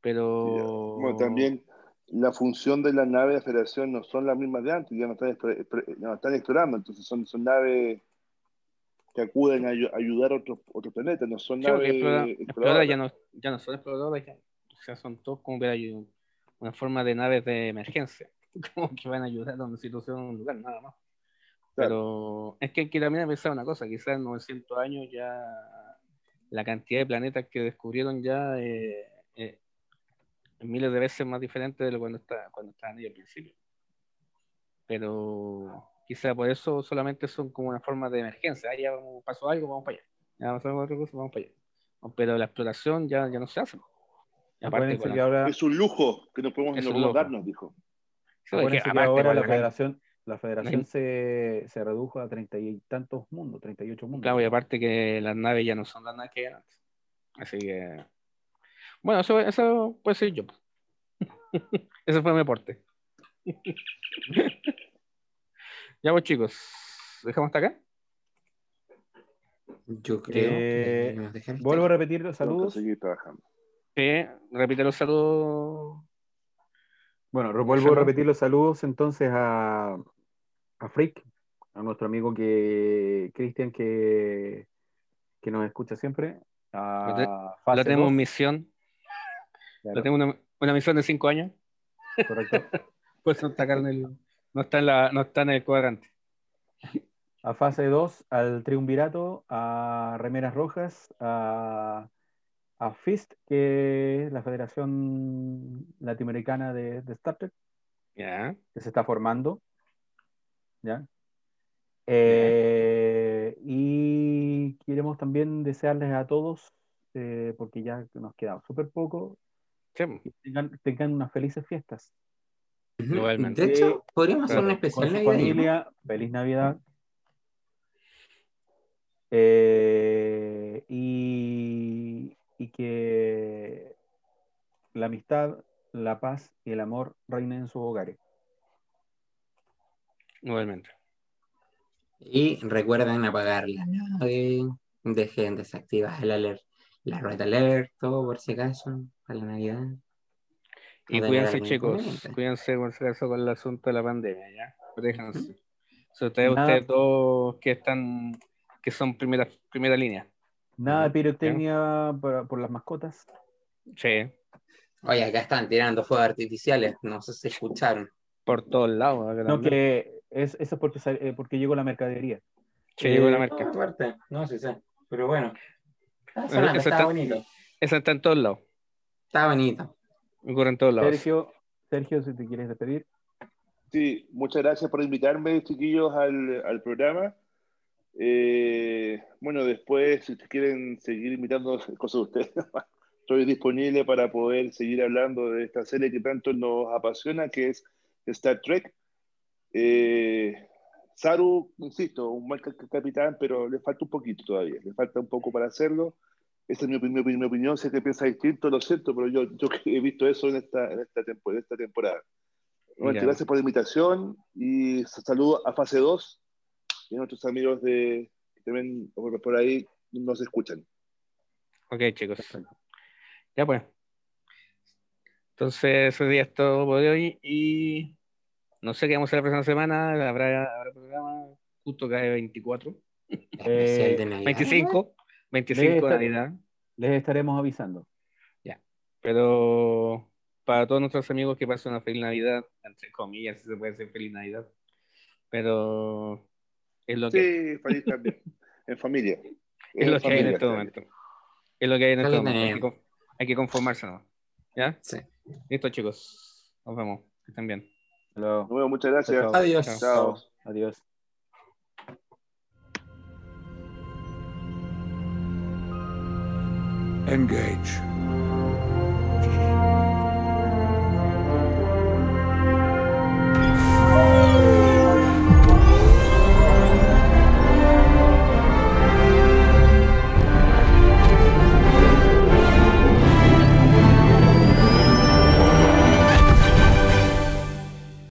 Pero. Bueno, también la función de la nave de la federación no son las mismas de antes, ya no están, no están explorando, entonces son, son naves que acuden a ayudar a otros otro planetas, no son naves exploradoras. ya no, ya no son exploradoras, o sea, son todos como una forma de naves de emergencia, como que van a ayudar a una situación en un lugar, nada más. Pero es que hay que también pensar una cosa, quizás en 900 años ya la cantidad de planetas que descubrieron ya eh, eh, es miles de veces más diferente de lo cuando, está, cuando estaban ahí al principio. Pero quizá por eso solamente son como una forma de emergencia. Ah, ya pasó algo, vamos para allá. Ya pasó otra cosa, vamos para allá. Pero la exploración ya, ya no se hace. Es un lujo que no podemos, no darnos, dijo. ahora la federación, la federación se, se, redujo a treinta y tantos mundos, 38 mundos. Claro, y aparte que las naves ya no son las naves que eran antes. Así que. Bueno, eso, eso puede ser yo. Ese fue mi aporte. Ya pues chicos, ¿dejamos hasta acá? Yo creo eh, Vuelvo a repetir los saludos. Seguir trabajando. Sí, repite los saludos. Bueno, vuelvo a repetir los saludos entonces a, a Frick, a nuestro amigo que Cristian que, que nos escucha siempre. A lo, tenemos misión. Lo tengo una, una, misión de cinco años. Correcto. pues no está en el, no está en, la, no está en el cuadrante. A fase 2, al Triunvirato, a Remeras Rojas, a, a FIST, que es la Federación Latinoamericana de, de Star Trek, que se está formando. ¿Ya? Eh, y queremos también desearles a todos, eh, porque ya nos queda súper poco, que tengan, tengan unas felices fiestas. De hecho, podríamos hacer una especial con familia, feliz Navidad. Eh, y, y, que la amistad, la paz y el amor reinen en sus hogares. Igualmente. Y recuerden apagar la nave, dejen desactivar el la red alert, todo por si acaso, para la Navidad. Y cuídense, chicos. Cuídense con el asunto de la pandemia, ¿ya? Protéjanse. Sobre todo ustedes todos que están, que son primera, primera línea. Nada de pirotecnia por, las mascotas. Sí. Oye, acá están tirando fuegos artificiales, no sé si escucharon. Por todos lados. No, que es, eso es porque, eh, porque llegó la mercadería. Sí, llegó la mercadería. No, sí, sí. Pero bueno. Está, está bonito. Eso está en todos lados. Está bonito. En todos lados. Sergio, Sergio, si te quieres despedir. Sí, muchas gracias por invitarme, chiquillos, al, al programa. Eh, bueno, después, si quieren seguir invitando cosas de ustedes, estoy disponible para poder seguir hablando de esta serie que tanto nos apasiona, que es Star Trek. Eh, Saru, insisto, un mal capitán, pero le falta un poquito todavía, le falta un poco para hacerlo. Esa es mi, opinión, mi opinión, sé que piensa distinto, lo siento, pero yo, yo he visto eso en esta, en esta, temporada, esta temporada. gracias por la invitación y saludo a fase 2 y a nuestros amigos de, que también por ahí nos escuchan. Ok, chicos. Ya pues. Entonces, ese día es todo por hoy y no sé qué vamos a hacer la próxima semana. Habrá, habrá programa justo cae 24. Eh, 25. 25 de Navidad. Les estaremos avisando. Ya. Pero para todos nuestros amigos que pasen una feliz Navidad, entre comillas, si se puede decir feliz Navidad. Pero es lo que. Sí, feliz también. en familia. Es lo que hay en este momento. Es lo que hay en este momento. Hay que, conformarse, ¿no? ¿Ya? Sí. Listo, chicos. Nos vemos. Que estén bien. Nos vemos. Muchas gracias. Adiós. Chao. Adiós. Engage.